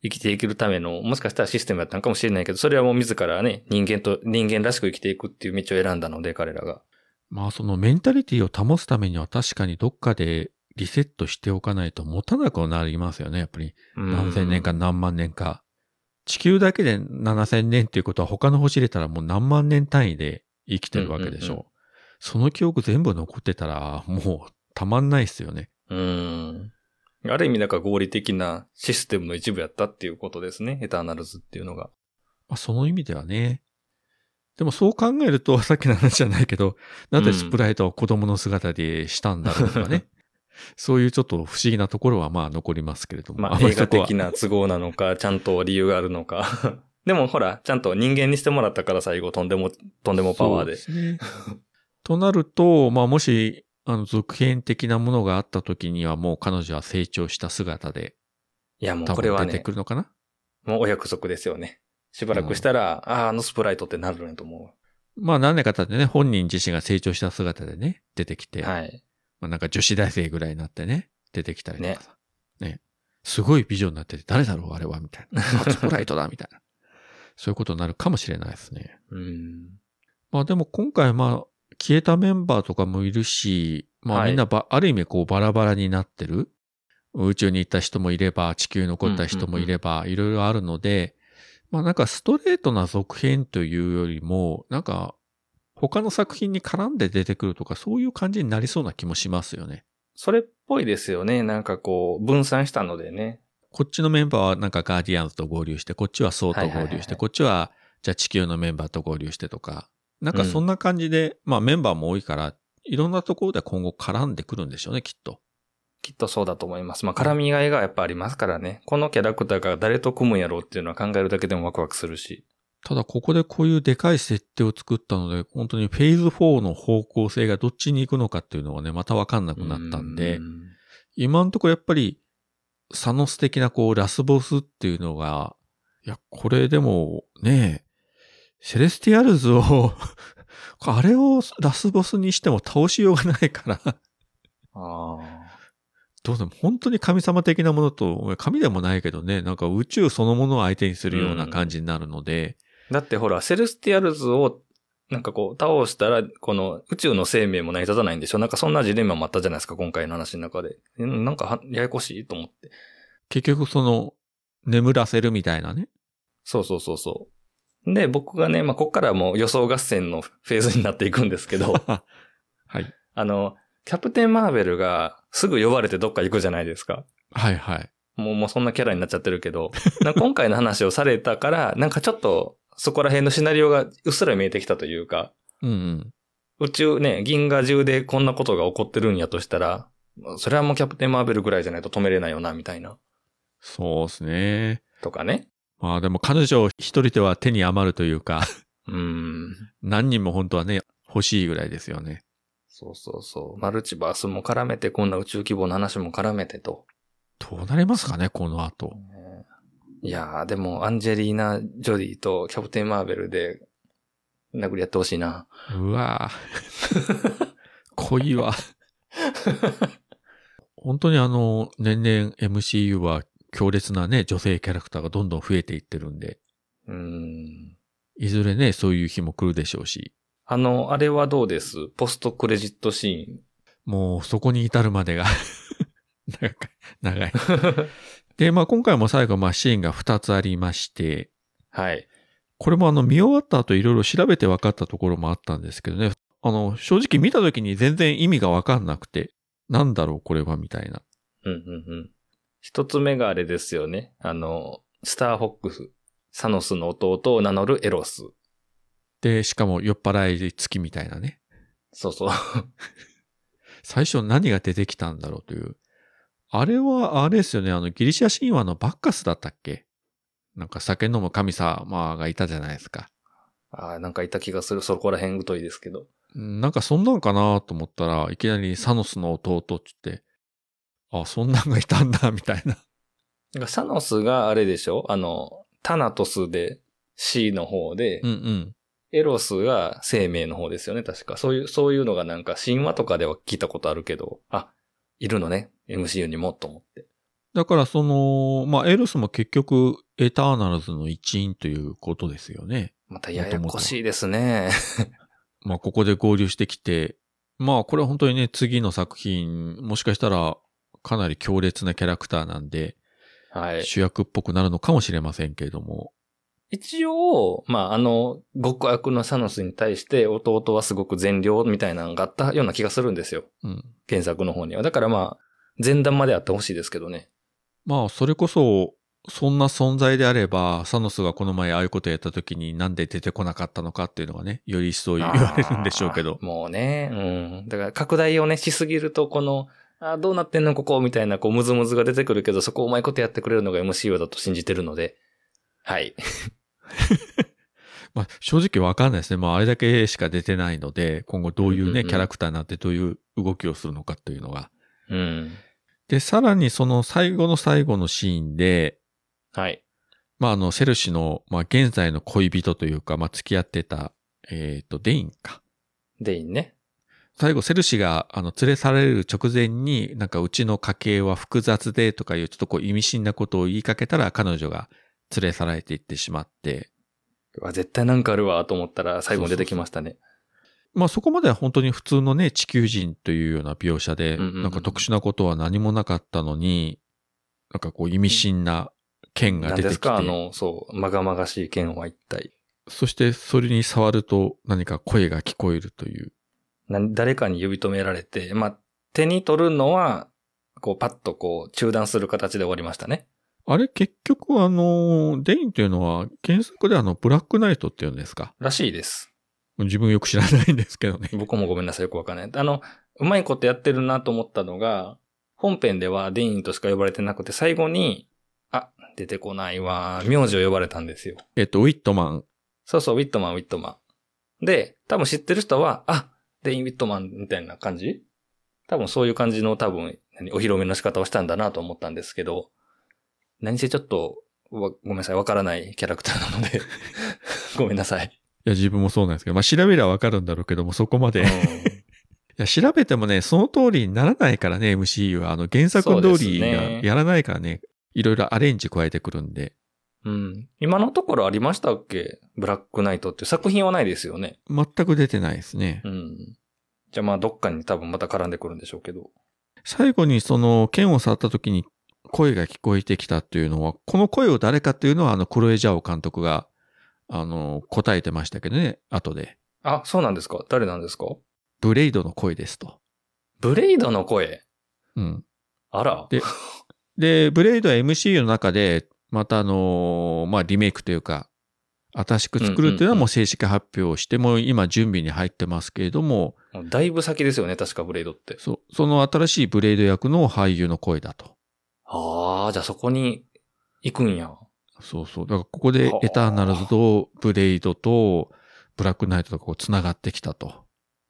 生きていけるための、もしかしたらシステムだったのかもしれないけど、それはもう自らね、人間と、人間らしく生きていくっていう道を選んだので、彼らが。まあそのメンタリティを保つためには確かにどっかでリセットしておかないと持たなくなりますよね、やっぱり。何千年かうん何万年か。地球だけで7000年っていうことは他の星入れたらもう何万年単位で生きてるわけでしょう。うんうんうんその記憶全部残ってたらもうたまんないっすよね。うん。ある意味、だから合理的なシステムの一部やったっていうことですね。エターナルズっていうのが。まあ、その意味ではね。でもそう考えると、[LAUGHS] さっきの話じゃないけど、なんでスプライトを子供の姿でしたんだろうとかね。そういうちょっと不思議なところはまあ残りますけれども。まあ、映画的な都合なのか、[LAUGHS] ちゃんと理由があるのか。[LAUGHS] でもほら、ちゃんと人間にしてもらったから最後、とんでも、とんでもパワーで。ですね。となると、まあもし、あの、続編的なものがあった時にはもう彼女は成長した姿で、いや、もう多これはね分出てく、るのかな？もうお約束ですよね。しばらくしたら、ああ、あのスプライトってなるんやと思まあ何年か経ってね、本人自身が成長した姿でね、出てきて、う。はい。まあなんか女子大生ぐらいになってね、出てきたりとかさ。ね。すごい美女になってて、誰だろうあれはみたいな。[LAUGHS] あスプライトだみたいな。そういうことになるかもしれないですね。うん。まあでも今回まあ、消えたメンバーとかもいるし、まあはいみんなば、ある意味こうバラバラになってる。宇宙に行った人もいれば、地球に残った人もいれば、いろいろあるので、まあなんかストレートな続編というよりも、なんか他の作品に絡んで出てくるとか、そういう感じになりそうな気もしますよね。それっぽいですよね。なんかこう、分散したのでね。こっちのメンバーはなんかガーディアンズと合流して、こっちはソウと合はいはいはいはい流して、こっちはじゃあ地球のメンバーと合流してとか、なんかそんな感じで、まあメンバーも多いから、いろんなところで今後絡んでくるんでしょうね、きっと。きっとそうだと思います。まあ、絡みがいがやっぱありますからね。このキャラクターが誰と組むんやろうっていうのは考えるだけでもワクワクするし。ただここでこういうでかい設定を作ったので、本当にフェーズ4の方向性がどっちに行くのかっていうのはね、またわかんなくなったんで、うん今んとこやっぱり、サノス的なこう、ラスボスっていうのが、いや、これでもね、セレスティアルズを、[LAUGHS] あれをラスボスにしても倒しようがないから、ああ。どうでも本当に神様的なものと、神でもないけどね、なんか宇宙そのものを相手にするような感じになるので、だってほら、セレスティアルズを、なんかこう、倒したら、この宇宙の生命も成り立たないんでしょ？なんかそんなジレンマもあったじゃないですか、今回の話の中で。んなんかは、ややこしいと思って。結局その、眠らせるみたいなね。そうそうそうそう。で、僕がね、まあ、こっからはもう予想合戦のフェーズになっていくんですけど、[LAUGHS] はい。あの、キャプテン・マーベルがすぐ呼ばれてどっか行くじゃないですか。はいはい。もう、もうそんなキャラになっちゃってるけど、今回の話をされたから、なんかちょっと、そこら辺のシナリオがうっすら見えてきたというか、うんうん。宇宙ね、銀河中でこんなことが起こってるんやとしたら、それはもうキャプテン・マーベルぐらいじゃないと止めれないよな、みたいな。そうですね。とかね。まあでも彼女一人では手に余るというか、うーん。何人も本当はね、欲しいぐらいですよね。そうそうそう。マルチバースも絡めて、こんな宇宙規模の話も絡めてと。どうなりますかね、この後。いやー、でも、アンジェリーナ・ジョディとキャプテン・マーベルで、殴り合ってほしいな。うわぁ。[LAUGHS] 恋は。本当にあの、年々 MCU は強烈なね、女性キャラクターがどんどん増えていってるんで、うーん。いずれね、そういう日も来るでしょうし、あの、あれはどうです？ポストクレジットシもうそこに至るまでが [LAUGHS] 長い、長い。[LAUGHS] で、まあ今回も最後、まあシーンが2つありまして、はい。これもあの見終わった後いろいろ調べて分かったところもあったんですけどね、あの、正直見た時に全然意味がわかんなくて、なんだろうこれはみたいな。うんうんうん。一つ目があれですよね。あの、スターフォックス。サノスの弟を名乗るエロス。で、しかも酔っ払い付きみたいなね。そうそう。[LAUGHS] 最初何が出てきたんだろうという。あれは、あれですよね、あの、ギリシャ神話のバッカスだったっけ？なんか酒飲む神様がいたじゃないですか。ああ、なんかいた気がする。そこら辺疎いですけど。うんなんかそんなんかなと思ったらいきなりサノスの弟って言って、あ、そんなんがいたんだ、みたいな。なんかサノスがあれでしょ？あの、タナトスで C の方で、うんうん。エロスが生命の方ですよね、確か。そういう、そういうのがなんか神話とかでは聞いたことあるけど、あ、いるのね、MCU にもと思って。だからその、まあ、エロスも結局、エターナルズの一員ということですよね。またややこしいですね。まあ、ここで合流してきて、まあ、これは本当にね、次の作品、もしかしたら、かなり強烈なキャラクターなんで、はい。主役っぽくなるのかもしれませんけれども。一応、まあ、あの、極悪のサノスに対して弟はすごく善良みたいなのがあったような気がするんですよ。うん。原作の方には。だからまあ、前段まであってほしいですけどね。まあ、それこそ、そんな存在であれば、サノスがこの前ああいうことやった時になんで出てこなかったのかっていうのがね、より一層言われるんでしょうけど。もうね、うん。だから拡大をね、しすぎると、この、あーどうなってんのここみたいな、こう、ムズムズが出てくるけど、そこをうまいことやってくれるのが MCU だと信じてるので。はい。[LAUGHS] まあ、正直わかんないですね。まあ、あれだけしか出てないので、今後どういうね、うんうんうんキャラクターになってどういう動きをするのかというのが。うん。で、さらにその最後の最後のシーンで、はい。まあ、あの、セルシの、まあ、現在の恋人というか、まあ、付き合ってた、えっ、と、デインか。デインね。最後、セルシが、あの、連れ去られる直前に、なんか、うちの家系は複雑で、とかいう、ちょっとこう、意味深なことを言いかけたら、彼女が連れ去られていってしまって、うわ絶対なんかあるわ、と思ったら、最後に出てきましたね。まあそこまでは本当に普通のね、地球人というような描写で、なんか特殊なことは何もなかったのに、なんかこう意味深な剣が出てきて、何ですか？あの、そう、まがまがしい剣は一体。そしてそれに触ると何か声が聞こえるという。な誰かに呼び止められて、まあ、手に取るのは、こう、パッとこう、中断する形で終わりましたね。あれ結局あの、デインというのは原作であの、ブラックナイトっていうんですか？らしいです。自分よく知らないんですけどね。僕もごめんなさい、よくわかんない。あの、うまいことやってるなと思ったのが、本編ではデインとしか呼ばれてなくて、最後に、あ、出てこないわ、名字を呼ばれたんですよ。えっと、ウィットマン。そうそう、ウィットマン、ウィットマン。で、多分知ってる人は、あ、デイン・ウィットマンみたいな感じ？多分そういう感じの多分、何お披露目の仕方をしたんだなと思ったんですけど、何せちょっと、わごめんなさい、わからないキャラクターなので、[LAUGHS] ごめんなさい。いや、自分もそうなんですけど、まあ調べりゃわかるんだろうけども、そこまで。いうん [LAUGHS] や、調べてもね、その通りにならないからね、MCU は。あの、原作通りがやらないからね、いろいろアレンジ加えてくるんで。うん。今のところありましたっけ？ブラックナイトって作品はないですよね。全く出てないですね。うん。じゃあまあどっかに多分また絡んでくるんでしょうけど。最後にその剣を触った時に声が聞こえてきたっていうのは、この声を誰かっていうのはあのクロエジャオ監督が、あの、答えてましたけどね、後で。あ、そうなんですか？誰なんですか？ブレイドの声ですと。ブレイドの声？うん。あら。でで、ブレイドは MCU の中で、またあのーまあ、リメイクというか、新しく作るっていうのはもう正式発表して、もう今準備に入ってますけれども、だいぶ先ですよね、確かブレイドって。そう、その新しいブレイド役の俳優の声だと。ああ、じゃあそこに行くんや。そうそう。だからここでエターナルズとブレイドとブラックナイトとこう繋がってきたと。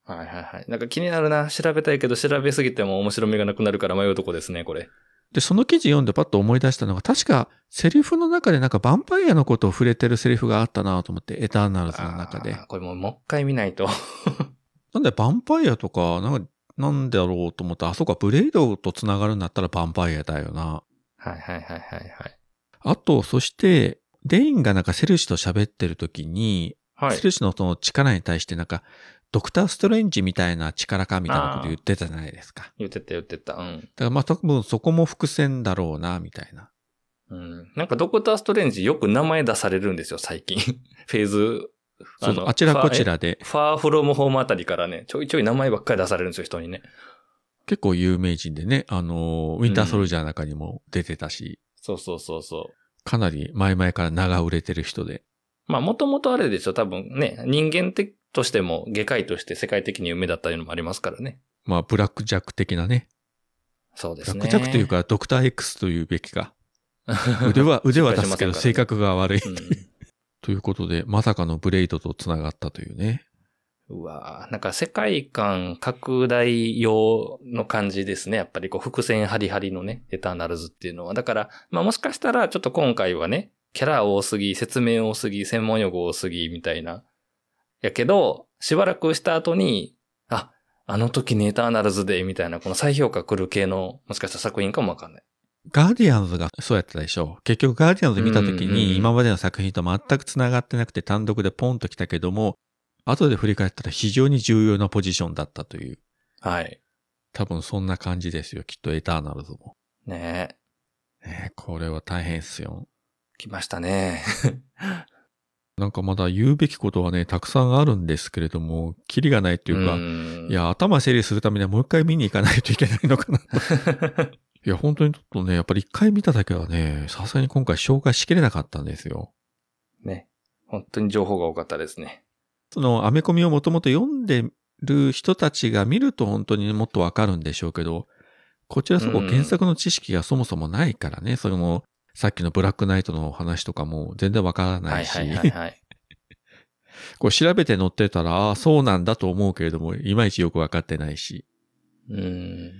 はいはいはい。なんか気になるな。調べたいけど調べすぎても面白みがなくなるから迷うとこですね、これ。で、その記事読んでパッと思い出したのが、確かセリフの中でなんかヴァンパイアのことを触れてるセリフがあったなと思って、エターナルズの中でこれもうもう一回見ないと。[LAUGHS] なんでヴァンパイアとか、なんか、なんだろうと思ったら、あ、そうか、ブレイドと繋がるんだったらヴァンパイアだよな。はいはいはいはいはい。あと、そして、デインがなんかセルシと喋ってる時に、はいセ。ルシのその力に対してなんか、ドクターストレンジみたいな力かみたいなこと言ってたじゃないですか。言ってた言ってた。うん。だからまあ多分そこも伏線だろうな、みたいな。うん。なんかドクターストレンジよく名前出されるんですよ、最近。[LAUGHS] フェーズそうそうあちらこちらで。ファーフロムホームあたりからね、ちょいちょい名前ばっかり出されるんですよ、人にね。結構有名人でね、あの、ウィンターソルジャーの中にも出てたし、そうそうそうそう。かなり前々から名が売れてる人で。まあ、もともとあれでしょ、多分ね、人間的としても、外科医として世界的に有名だったいうのもありますからね。まあ、ブラックジャック的なね。そうですね。ブラックジャックというか、ドクター X というべきか。[LAUGHS] 腕は、腕は立つけど、性格が悪い。うんということで、まさかのブレイドと繋がったというね。うわぁなんか世界観拡大用の感じですね。やっぱりこう伏線ハリハリのね、エターナルズっていうのは。だから、まあもしかしたらちょっと今回はね、キャラ多すぎ、説明多すぎ、専門用語多すぎみたいな。やけど、しばらくした後に、あ、あの時にエターナルズで、みたいな、この再評価来る系の、もしかしたら作品かもわかんない。ガーディアンズがそうやってたでしょ結局ガーディアンズ見た時に今までの作品と全く繋がってなくて単独でポンと来たけども、後で振り返ったら非常に重要なポジションだったという。はい。多分そんな感じですよ。きっとエターナルズも。ねえ。ねえこれは大変っすよ。来ましたね。[LAUGHS] なんかまだ言うべきことはね、たくさんあるんですけれども、キリがないっていうか、んい、や、頭整理するためにはもう一回見に行かないといけないのかな。[LAUGHS] いや、本当にちょっとね、やっぱり一回見ただけはね、さすがに今回紹介しきれなかったんですよ。ね。本当に情報が多かったですね。その、アメコミをもともと読んでる人たちが見ると本当にもっとわかるんでしょうけど、こちらそこうん原作の知識がそもそもないからね、その、さっきのブラックナイトの話とかも全然わからなし、はいいはいはいはい。[LAUGHS] こう調べて載ってたら、ああ、そうなんだと思うけれども、いまいちよくわかってないし。うん。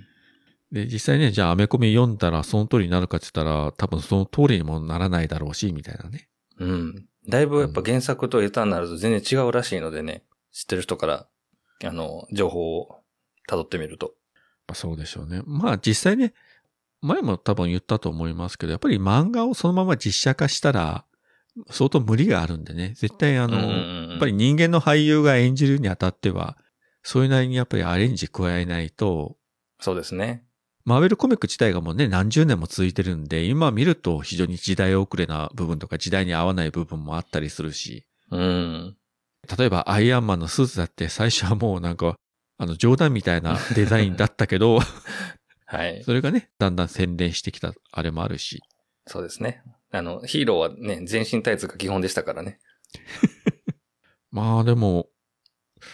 で、実際ね、じゃあアメコミ読んだらその通りになるかって言ったら、多分その通りにもならないだろうし、みたいなね。うん。だいぶやっぱ原作とエターナルズ全然違うらしいのでね、知ってる人から、あの、情報を辿ってみると。そうでしょうね。まあ実際ね、前も多分言ったと思いますけど、やっぱり漫画をそのまま実写化したら、相当無理があるんでね。絶対あの、うんうんうんやっぱり人間の俳優が演じるにあたっては、それなりにやっぱりアレンジ加えないと、そうですね。マーベルコミック自体がもうね、何十年も続いてるんで、今見ると非常に時代遅れな部分とか時代に合わない部分もあったりするし、うん。例えばアイアンマンのスーツだって最初はもうなんか、あの冗談みたいなデザインだったけど、[LAUGHS] はい。それがね、だんだん洗練してきたあれもあるし。そうですね。あの、ヒーローはね、全身タイツが基本でしたからね。[LAUGHS] まあでも、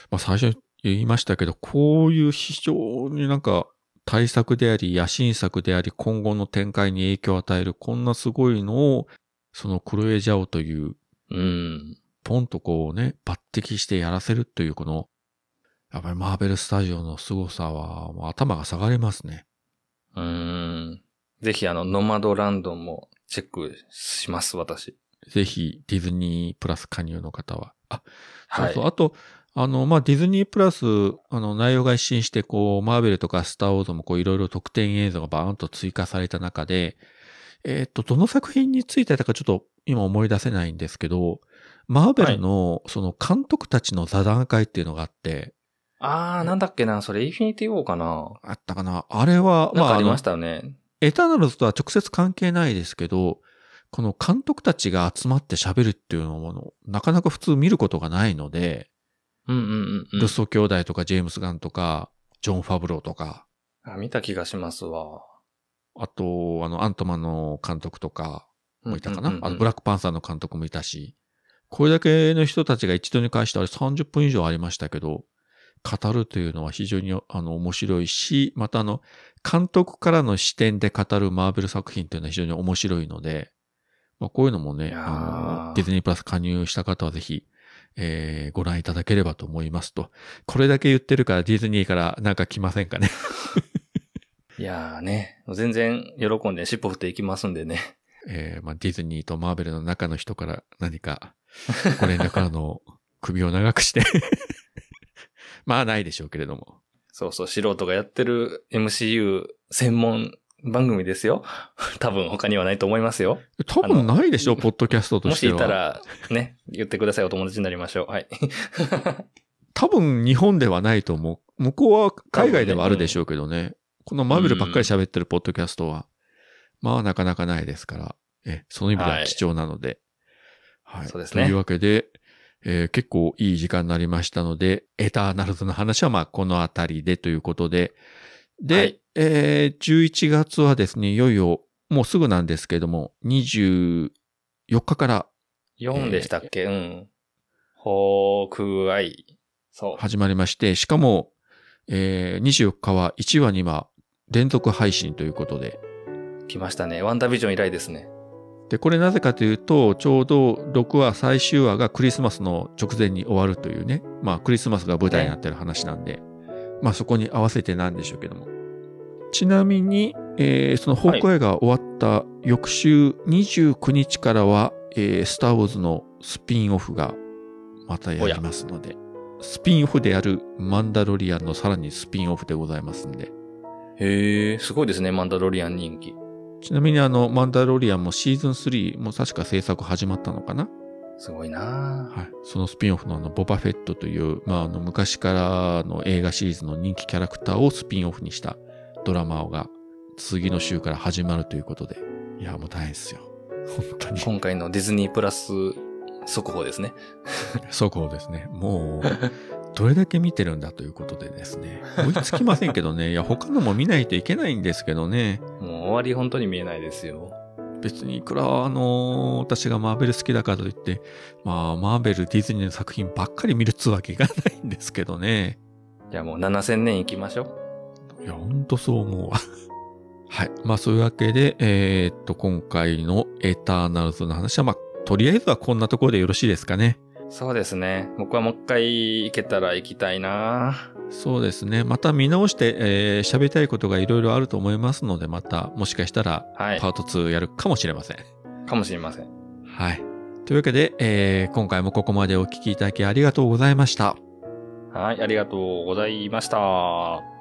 まあ最初に言いましたけど、こういう非常になんか対策であり、野心作であり、今後の展開に影響を与える、こんなすごいのを、そのクロエジャオという、うん。ポンとこうね、抜擢してやらせるというこの、やっぱりマーベルスタジオの凄さは、もう頭が下がりますね。うん。ぜひあの、ノマドランドもチェックします、私。ぜひ、ディズニープラス加入の方は。あ、はい。そうそう。あと、あの、まあ、ディズニープラス、あの、内容が一新して、こう、マーベルとかスターウォーズもこう、いろいろ特典映像がバーンと追加された中で、えっ、と、どの作品についてだかちょっと今思い出せないんですけど、マーベルの、その監督たちの座談会っていうのがあって、あー、なんだっけな、それ、インフィニティウォーかな。あったかなあれは、まあ、ありまし、たよね。エターナルズとは直接関係ないですけど、この監督たちが集まって喋るっていうのも、なかなか普通見ることがないので、うんうんうんうん。ルッ。ソ兄弟とかジェームス・ガンとか、ジョン・ファブローとか、あ、見た気がしますわ。あと、あの、アントマンの監督とかもいたかな、うんうん。うんうんあの、ブラックパンサーの監督もいたし、これだけの人たちが一度に返してあれ30分以上ありましたけど、語るというのは非常にあの面白いし、またあの、監督からの視点で語るマーベル作品というのは非常に面白いので、まあ、こういうのもね、あの、ディズニープラス加入した方はぜひ、えーご覧いただければと思いますと。これだけ言ってるからディズニーからなんか来ませんかね？[LAUGHS] いやーね、全然喜んで尻尾振っていきますんでね。[LAUGHS] えーまあ、ディズニーとマーベルの中の人から何かご連絡からの首を長くして。[LAUGHS] まあないでしょうけれども。そうそう、素人がやってる MCU 専門番組ですよ。[LAUGHS] 多分他にはないと思いますよ。多分ないでしょう、ポッドキャストともしては。しいたら、ね、言ってください。お友達になりましょう。はい。[LAUGHS] [LAUGHS] 多分日本ではないと思う。向こうは海外ではあるでしょうけどね。このマーベルばっかり喋ってるポッドキャストは、まあなかなかないですから、え、その意味では貴重なので。はい。そうですねというわけで、えー結構いい時間になりましたので、エターナルズの話はまあこのあたりでということで、で、はいえー11月はですね、いよいよもうすぐなんですけども、24日から4でしたっけ、うん。ホークアイ。そう。始まりまして、しかも、えー24日は1話2話連続配信ということで、来ましたね。ワンダービジョン以来ですね。で、これなぜかというと、ちょうど6話最終話がクリスマスの直前に終わるというね、まあクリスマスが舞台になってる話なんで、まあそこに合わせてなんでしょうけども。ちなみに、えーそのホークアイが終わった翌週29日からは、えースターウォーズのスピンオフがまたやりますので、スピンオフであるマンダロリアンのさらにスピンオフでございますんで、へえ、すごいですね、マンダロリアン人気。ちなみにあの、マンダロリアンもシーズン3も確か制作始まったのかな？すごいなはい。そのスピンオフのあの、ボバフェットという、まあ、あの、昔からの映画シリーズの人気キャラクターをスピンオフにしたドラマが次の週から始まるということで。いや、もう大変ですよ。本当に。今回のディズニープラス速報ですね。そこですね。もう、どれだけ見てるんだということでですね。追いつきませんけどね。いや、他のも見ないといけないんですけどね。もう終わり本当に見えないですよ。別にいくら、あの私がマーベル好きだからといって、まあ、マーベル、ディズニーの作品ばっかり見るっつうわけいかないんですけどね。じゃあもう7000年行きましょう。いや、ほんとそう思うわ。[LAUGHS] はい。まあ、そういうわけで、えーっと、今回のエターナルズの話は、まあ、とりあえずはこんなところでよろしいですかね。そうですね。僕はもう一回行けたら行きたいなそうですね。また見直して、えー喋りたいことがいろいろあると思いますので、また、もしかしたら、はいパ。ート2やるかもしれません。かもしれません。はい。というわけで、えー今回もここまでお聞きいただきありがとうございました。はい、ありがとうございました。